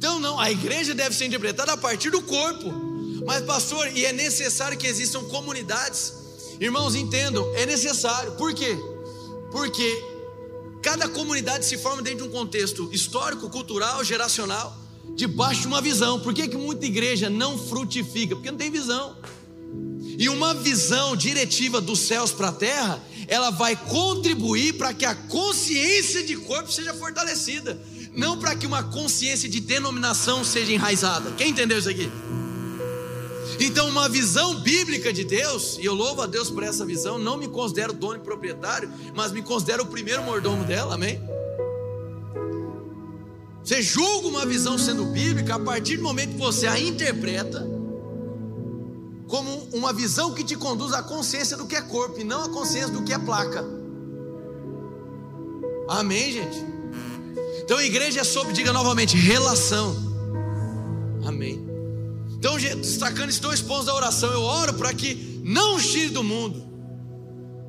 S2: Então, não, a igreja deve ser interpretada a partir do corpo. Mas, pastor, e é necessário que existam comunidades. Irmãos, entendam, é necessário. Por quê? Porque Cada comunidade se forma dentro de um contexto histórico, cultural, geracional, debaixo de uma visão. Por que, que muita igreja não frutifica? Porque não tem visão. E uma visão diretiva dos céus para a terra, ela vai contribuir para que a consciência de corpo seja fortalecida, não para que uma consciência de denominação seja enraizada. Quem entendeu isso aqui? Então, uma visão bíblica de Deus, e eu louvo a Deus por essa visão, não me considero dono e proprietário, mas me considero o primeiro mordomo dela, amém? Você julga uma visão sendo bíblica a partir do momento que você a interpreta como uma visão que te conduz à consciência do que é corpo e não à consciência do que é placa. Amém, gente? Então a igreja é sobre, diga novamente, relação. Amém. Então, destacando esses dois pontos da oração, eu oro para que não tire do mundo.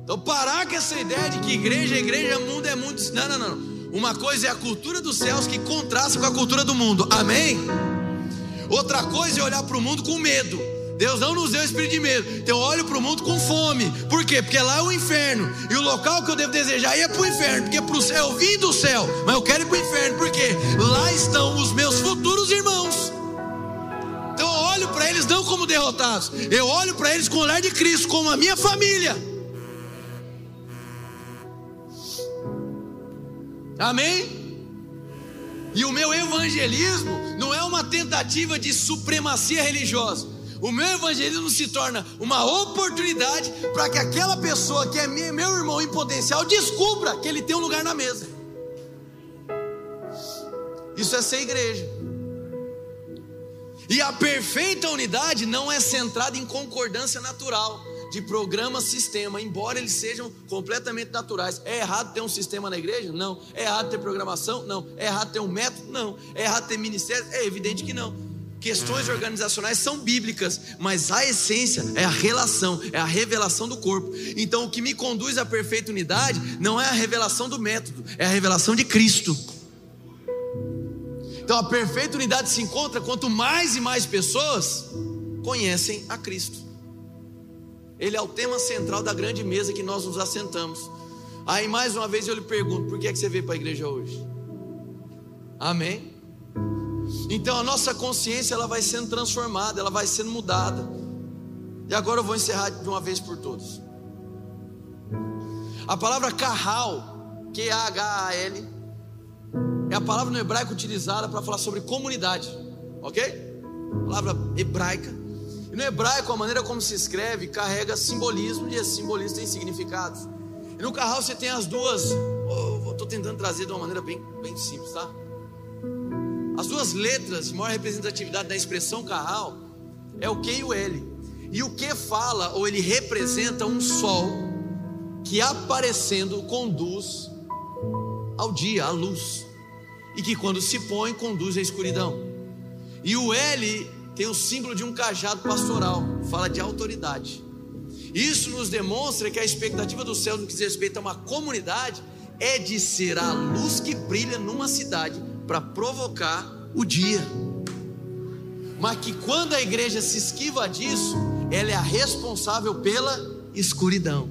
S2: Então, parar com essa ideia de que igreja, igreja, mundo é mundo. Não, não, não. Uma coisa é a cultura dos céus que contrasta com a cultura do mundo. Amém? Outra coisa é olhar para o mundo com medo. Deus não nos deu espírito de medo. Então eu olho para o mundo com fome. Por quê? Porque lá é o inferno. E o local que eu devo desejar é para o inferno. Porque para o céu eu vim do céu, mas eu quero ir para o inferno. Por quê? Lá estão os meus futuros irmãos olho para eles não como derrotados, eu olho para eles com o olhar de Cristo, como a minha família. Amém? E o meu evangelismo não é uma tentativa de supremacia religiosa. O meu evangelismo se torna uma oportunidade para que aquela pessoa que é meu irmão em potencial descubra que ele tem um lugar na mesa. Isso é ser igreja. E a perfeita unidade não é centrada em concordância natural de programa, sistema, embora eles sejam completamente naturais. É errado ter um sistema na igreja? Não. É errado ter programação? Não. É errado ter um método? Não. É errado ter ministério? É evidente que não. Questões organizacionais são bíblicas, mas a essência é a relação, é a revelação do corpo. Então, o que me conduz à perfeita unidade não é a revelação do método, é a revelação de Cristo. Então a perfeita unidade se encontra quanto mais e mais pessoas conhecem a Cristo. Ele é o tema central da grande mesa que nós nos assentamos. Aí mais uma vez eu lhe pergunto: por que, é que você veio para a igreja hoje? Amém? Então a nossa consciência ela vai sendo transformada, ela vai sendo mudada. E agora eu vou encerrar de uma vez por todas. A palavra carral, Q-A-H-A-L, é a palavra no hebraico utilizada para falar sobre comunidade, ok? Palavra hebraica. E no hebraico, a maneira como se escreve carrega simbolismo e esse simbolismo tem significados. E no carral você tem as duas. Estou tentando trazer de uma maneira bem, bem simples, tá? As duas letras maior representatividade da expressão carral é o Q e o L. E o Q fala ou ele representa um sol que aparecendo conduz ao dia, à luz e que quando se põe conduz à escuridão. E o L tem o símbolo de um cajado pastoral, fala de autoridade. Isso nos demonstra que a expectativa do céu no que diz respeito a uma comunidade é de ser a luz que brilha numa cidade para provocar o dia. Mas que quando a igreja se esquiva disso, ela é a responsável pela escuridão.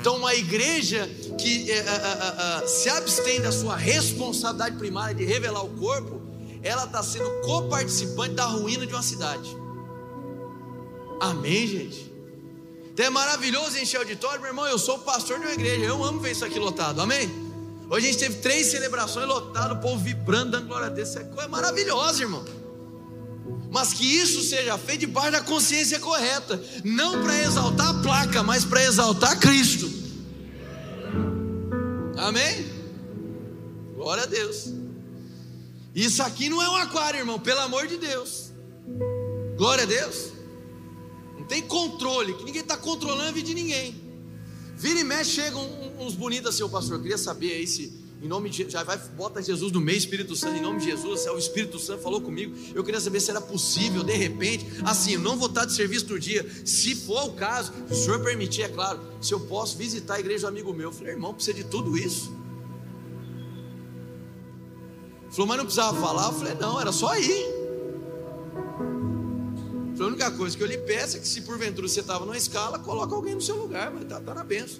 S2: Então, uma igreja que é, é, é, se abstém da sua responsabilidade primária de revelar o corpo, ela está sendo coparticipante da ruína de uma cidade. Amém, gente? Então é maravilhoso encher o auditório, meu irmão. Eu sou pastor de uma igreja, eu amo ver isso aqui lotado, amém? Hoje a gente teve três celebrações lotadas, o povo vibrando, dando glória a Deus. Isso é coisa maravilhosa, irmão. Mas que isso seja feito debaixo da consciência correta, não para exaltar a placa, mas para exaltar Cristo. Amém? Glória a Deus. Isso aqui não é um aquário, irmão, pelo amor de Deus. Glória a Deus. Não tem controle, que ninguém está controlando a vida de ninguém. Vira e mexe, chegam uns bonitos assim, o pastor. Queria saber aí se, em nome de já vai, bota Jesus no meio, Espírito Santo, em nome de Jesus, o Espírito Santo falou comigo. Eu queria saber se era possível, de repente, assim, eu não vou estar de serviço no dia. Se for o caso, se o senhor permitir, é claro, se eu posso visitar a igreja do amigo meu. Eu falei, irmão, precisa de tudo isso. Falou, mas não precisava falar? Eu falei, não, era só ir. Única coisa que eu lhe peço é que se porventura você estava numa escala, coloca alguém no seu lugar, mas está tá na benção.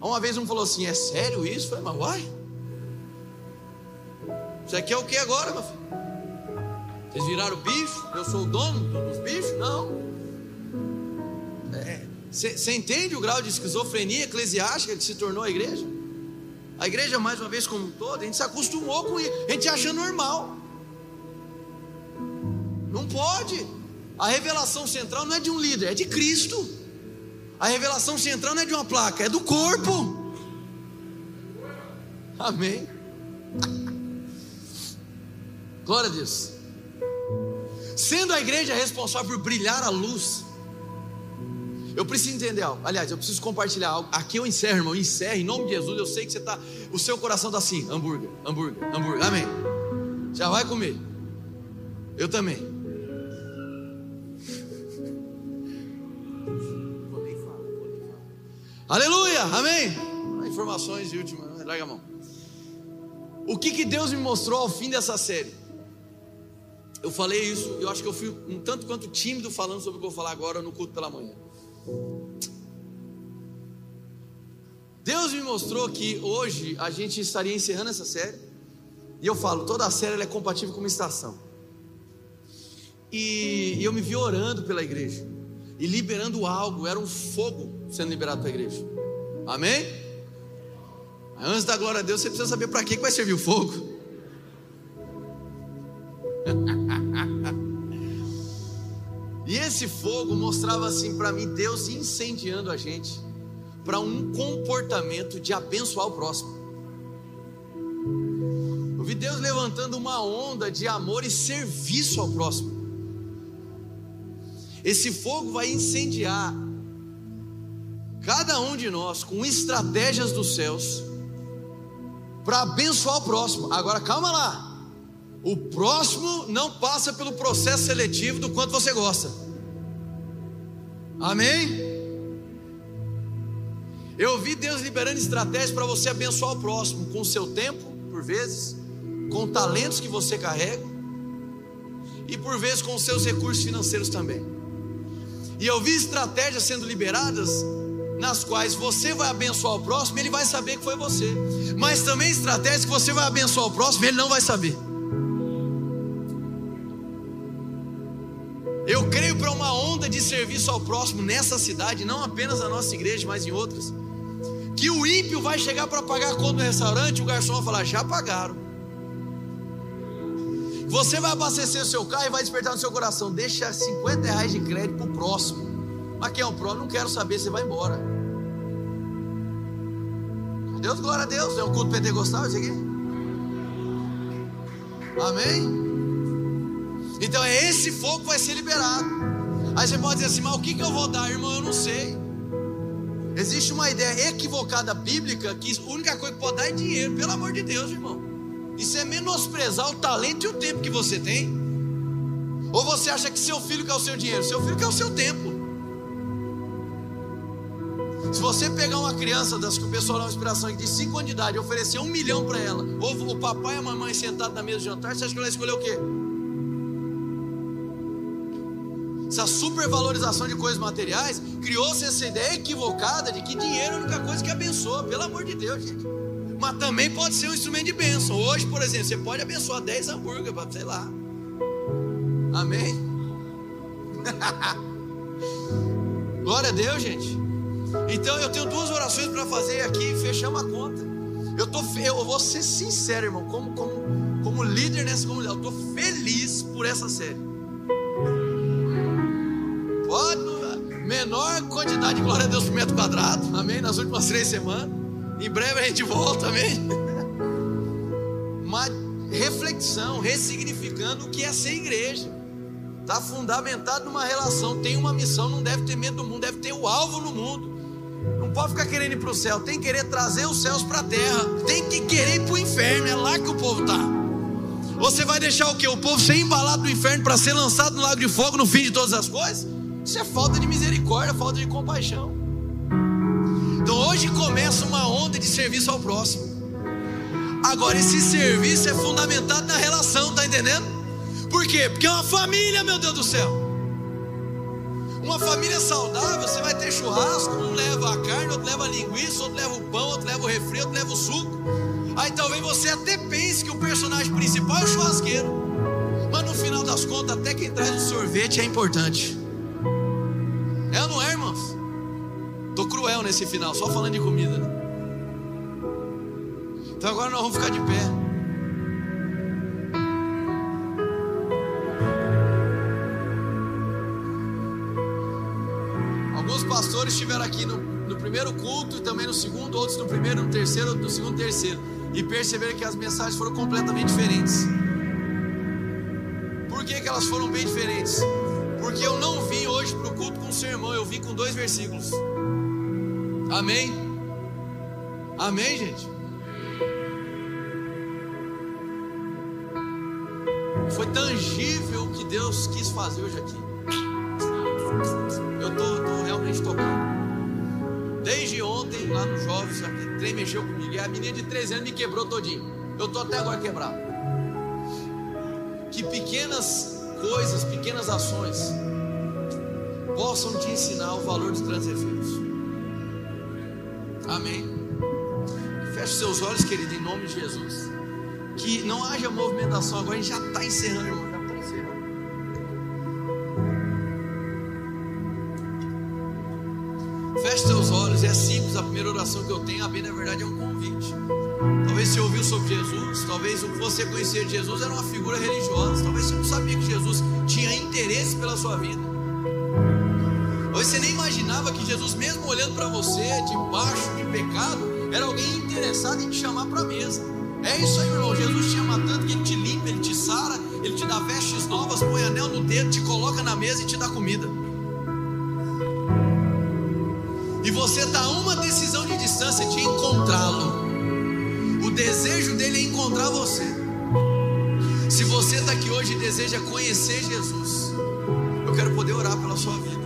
S2: Uma vez um falou assim: é sério isso? Eu falei, mas uai. Você aqui é o que agora, meu filho? Vocês viraram bicho? Eu sou o dono dos bichos? Não. Você é, entende o grau de esquizofrenia eclesiástica que se tornou a igreja? A igreja, mais uma vez, como um todo, a gente se acostumou com isso, a gente acha normal. Não pode. A revelação central não é de um líder, é de Cristo. A revelação central não é de uma placa, é do corpo. Amém. Glória a Deus. Sendo a igreja responsável por brilhar a luz, eu preciso entender algo. Aliás, eu preciso compartilhar algo. Aqui eu encerro, irmão. Encerre em nome de Jesus. Eu sei que você está. O seu coração está assim: hambúrguer, hambúrguer, hambúrguer. Amém. Já vai comer. Eu também. Aleluia, amém. Informações de última, larga a mão. O que, que Deus me mostrou ao fim dessa série? Eu falei isso, eu acho que eu fui um tanto quanto tímido falando sobre o que eu vou falar agora no culto pela manhã. Deus me mostrou que hoje a gente estaria encerrando essa série. E eu falo, toda a série é compatível com uma estação. E eu me vi orando pela igreja e liberando algo, era um fogo sendo liberado para a igreja. Amém? Antes da glória a Deus, você precisa saber para que vai servir o fogo. e esse fogo mostrava assim para mim Deus incendiando a gente para um comportamento de abençoar o próximo. Eu vi Deus levantando uma onda de amor e serviço ao próximo. Esse fogo vai incendiar cada um de nós com estratégias dos céus para abençoar o próximo. Agora calma lá. O próximo não passa pelo processo seletivo do quanto você gosta. Amém? Eu vi Deus liberando estratégias para você abençoar o próximo com o seu tempo, por vezes, com talentos que você carrega e por vezes com os seus recursos financeiros também. E eu vi estratégias sendo liberadas nas quais você vai abençoar o próximo, ele vai saber que foi você. Mas também estratégias que você vai abençoar o próximo, ele não vai saber. Eu creio para uma onda de serviço ao próximo nessa cidade, não apenas na nossa igreja, mas em outras. Que o ímpio vai chegar para pagar a conta no restaurante, o garçom vai falar: já pagaram. Você vai abastecer o seu carro e vai despertar no seu coração: deixa 50 reais de crédito para o próximo. Mas quem é o próximo? Não quero saber, você vai embora. Deus, glória a Deus. É um culto pentecostal isso aqui? Amém? Então é esse fogo que vai ser liberado. Aí você pode dizer assim, mas o que, que eu vou dar, irmão? Eu não sei. Existe uma ideia equivocada bíblica que a única coisa que pode dar é dinheiro, pelo amor de Deus, irmão. Isso é menosprezar o talento e o tempo que você tem. Ou você acha que seu filho quer o seu dinheiro? Seu filho quer o seu tempo. Se você pegar uma criança das que o pessoal dá uma inspiração de 5 anos de idade e oferecer um milhão para ela, ou o papai e a mamãe sentados na mesa de jantar, você acha que ela vai escolher o quê? essa supervalorização de coisas materiais, criou-se essa ideia equivocada de que dinheiro é a única coisa que abençoa, pelo amor de Deus, gente. Mas também pode ser um instrumento de bênção. Hoje, por exemplo, você pode abençoar 10 hambúrguer, sei lá. Amém? Glória a Deus, gente. Então eu tenho duas orações para fazer aqui e fechamos a conta. Eu, tô, eu vou ser sincero, irmão, como, como, como líder nessa comunidade, eu estou feliz por essa série. Pode, menor quantidade de glória a Deus por metro quadrado, amém? Nas últimas três semanas. Em breve a gente volta, amém? Uma reflexão, ressignificando o que é ser igreja. Está fundamentado numa relação, tem uma missão, não deve ter medo do mundo, deve ter o alvo no mundo. Não pode ficar querendo ir para o céu, tem que querer trazer os céus para a terra, tem que querer ir para o inferno, é lá que o povo está. Você vai deixar o que? O povo ser embalado no inferno para ser lançado no lago de fogo no fim de todas as coisas? Isso é falta de misericórdia, falta de compaixão. Então hoje começa uma onda de serviço ao próximo. Agora, esse serviço é fundamentado na relação, tá entendendo? Por quê? Porque é uma família, meu Deus do céu. Uma família saudável, você vai ter churrasco, um leva a carne, outro leva a linguiça, outro leva o pão, outro leva o refri, outro leva o suco. Aí talvez você até pense que o personagem principal é o churrasqueiro. Mas no final das contas, até quem traz o sorvete é importante. É ou não é, nesse final, só falando de comida, né? Então agora nós vamos ficar de pé. pastores estiveram aqui no, no, primeiro culto e também no segundo, outros no primeiro, no terceiro, no segundo, terceiro, e perceberam que as mensagens foram completamente diferentes. Por que, que elas foram bem diferentes? Porque eu não vim hoje para o culto com um sermão, eu vim com dois versículos. Amém? Amém, gente? Foi tangível o que Deus quis fazer hoje aqui. Eu estou realmente tocado. Desde ontem, lá no Jovens, o trem mexeu comigo. E a menina de 13 anos me quebrou todinho. Eu estou até agora quebrado. Que pequenas coisas, pequenas ações possam te ensinar o valor dos grandes efeitos. Amém. Feche seus olhos, querido, em nome de Jesus. Que não haja movimentação agora, a gente já está encerrando, irmão. a primeira oração que eu tenho, a bem na verdade é um convite. Talvez você ouviu sobre Jesus, talvez o você conhecia Jesus era uma figura religiosa, talvez você não sabia que Jesus tinha interesse pela sua vida. Talvez você nem imaginava que Jesus, mesmo olhando para você debaixo de pecado, era alguém interessado em te chamar para a mesa. É isso aí, irmão. Jesus te ama tanto que ele te limpa, ele te sara, ele te dá vestes novas, põe anel no dedo, te coloca na mesa e te dá comida. E você está a uma decisão de distância de encontrá-lo. O desejo dele é encontrar você. Se você está aqui hoje e deseja conhecer Jesus, eu quero poder orar pela sua vida.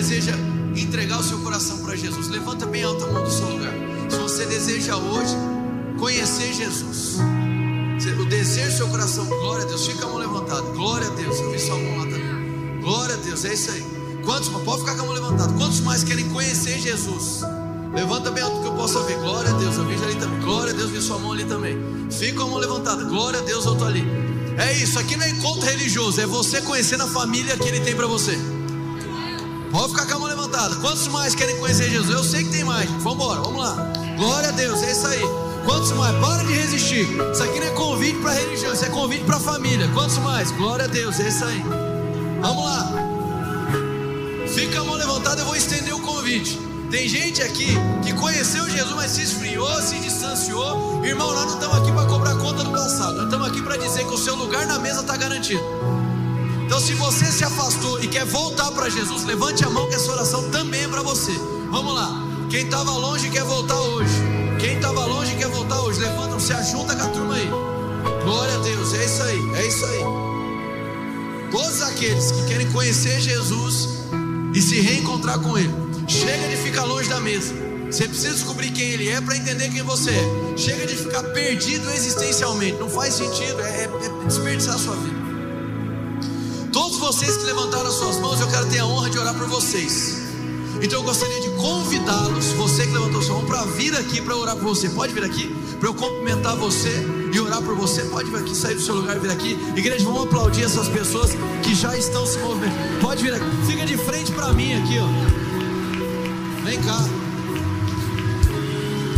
S2: Deseja entregar o seu coração para Jesus? Levanta bem alto a mão do seu lugar. Se você deseja hoje conhecer Jesus, o desejo do seu coração, glória a Deus, fica a mão levantada, glória a Deus, eu vi sua mão lá também, glória a Deus, é isso aí. Quantos, pode ficar com a mão levantada. Quantos mais querem conhecer Jesus? Levanta bem alto que eu possa ver. Glória a Deus, eu vejo ali também. Glória a Deus, vi sua mão ali também. Fica com a mão levantada. Glória a Deus, eu estou ali. É isso, aqui não é encontro religioso, é você conhecendo a família que ele tem para você. Pode ficar com a mão levantada. Quantos mais querem conhecer Jesus? Eu sei que tem mais. Vamos embora, vamos lá. Glória a Deus, é isso aí. Quantos mais? Para de resistir. Isso aqui não é convite para religião, isso é convite para família. Quantos mais? Glória a Deus, é isso aí. Vamos lá. Fica a mão levantada, eu vou estender o convite. Tem gente aqui que conheceu Jesus, mas se esfriou, se distanciou. Irmão, nós não estamos aqui para cobrar conta do passado. Nós estamos aqui para dizer que o seu lugar na mesa está garantido. Então, se você se afastou e quer voltar para Jesus, levante a mão que essa oração também é para você. Vamos lá. Quem estava longe quer voltar hoje. Quem estava longe quer voltar hoje. Levanta, se ajunta com a turma aí. Glória a Deus. É isso aí. É isso aí. Todos aqueles que querem conhecer Jesus e se reencontrar com Ele. Chega de ficar longe da mesa. Você precisa descobrir quem Ele é para entender quem você é. Chega de ficar perdido existencialmente. Não faz sentido, é, é, é desperdiçar a sua vida. Todos vocês que levantaram as suas mãos, eu quero ter a honra de orar por vocês. Então eu gostaria de convidá-los, você que levantou sua mão, para vir aqui para orar por você. Pode vir aqui, para eu cumprimentar você e orar por você. Pode vir aqui, sair do seu lugar e vir aqui. Igreja, vamos aplaudir essas pessoas que já estão se movendo. Pode vir aqui, fica de frente para mim aqui, ó. Vem cá.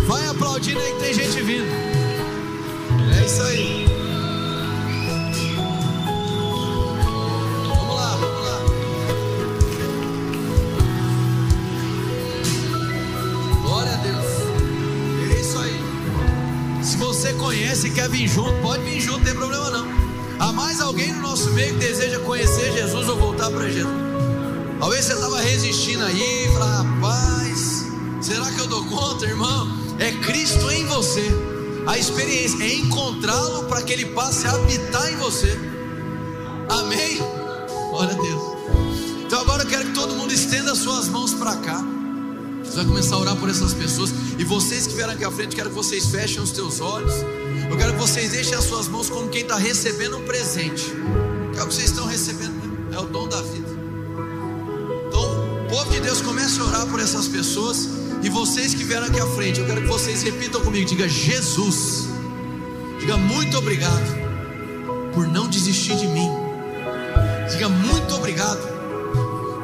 S2: Vai aplaudindo aí que tem gente vindo. É isso aí. Conhece e quer vir junto, pode vir junto, não tem problema não. Há mais alguém no nosso meio que deseja conhecer Jesus ou voltar para Jesus? Talvez você estava resistindo aí, falar, rapaz, será que eu dou conta, irmão? É Cristo em você. A experiência é encontrá-lo para que ele passe a habitar em você. Amém? Glória a Deus. Então agora eu quero que todo mundo estenda suas mãos para cá. Você vai começar a orar por essas pessoas. E vocês que vieram aqui à frente, quero que vocês fechem os teus olhos. Eu quero que vocês deixem as suas mãos como quem está recebendo um presente. Que é o que vocês estão recebendo, é o dom da vida. Então, povo de Deus comece a orar por essas pessoas. E vocês que vieram aqui à frente, eu quero que vocês repitam comigo. Diga Jesus. Diga muito obrigado por não desistir de mim. Diga muito obrigado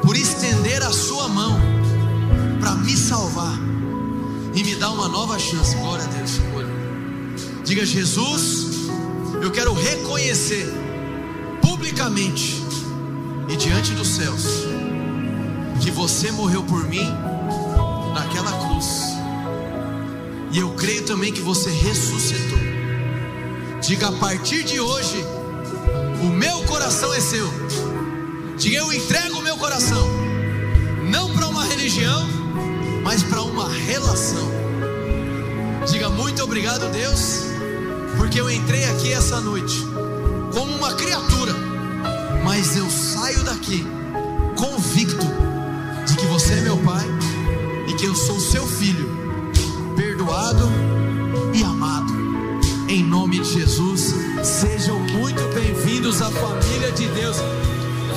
S2: por estender a sua mão para me salvar e me dar uma nova chance. Glória a Deus. Diga Jesus, eu quero reconhecer publicamente e diante dos céus que você morreu por mim naquela cruz. E eu creio também que você ressuscitou. Diga a partir de hoje, o meu coração é seu. Diga eu entrego o meu coração, não para uma religião, mas para uma relação. Diga muito obrigado, Deus, porque eu entrei aqui essa noite como uma criatura, mas eu saio daqui convicto de que você é meu Pai e que eu sou seu filho, perdoado e amado. Em nome de Jesus, sejam muito bem-vindos à família de Deus.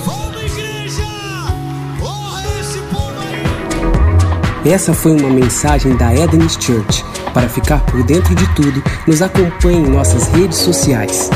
S2: Vamos, igreja! Honra esse povo aí!
S1: Essa foi uma mensagem da Eden's Church. Para ficar por dentro de tudo, nos acompanhe em nossas redes sociais.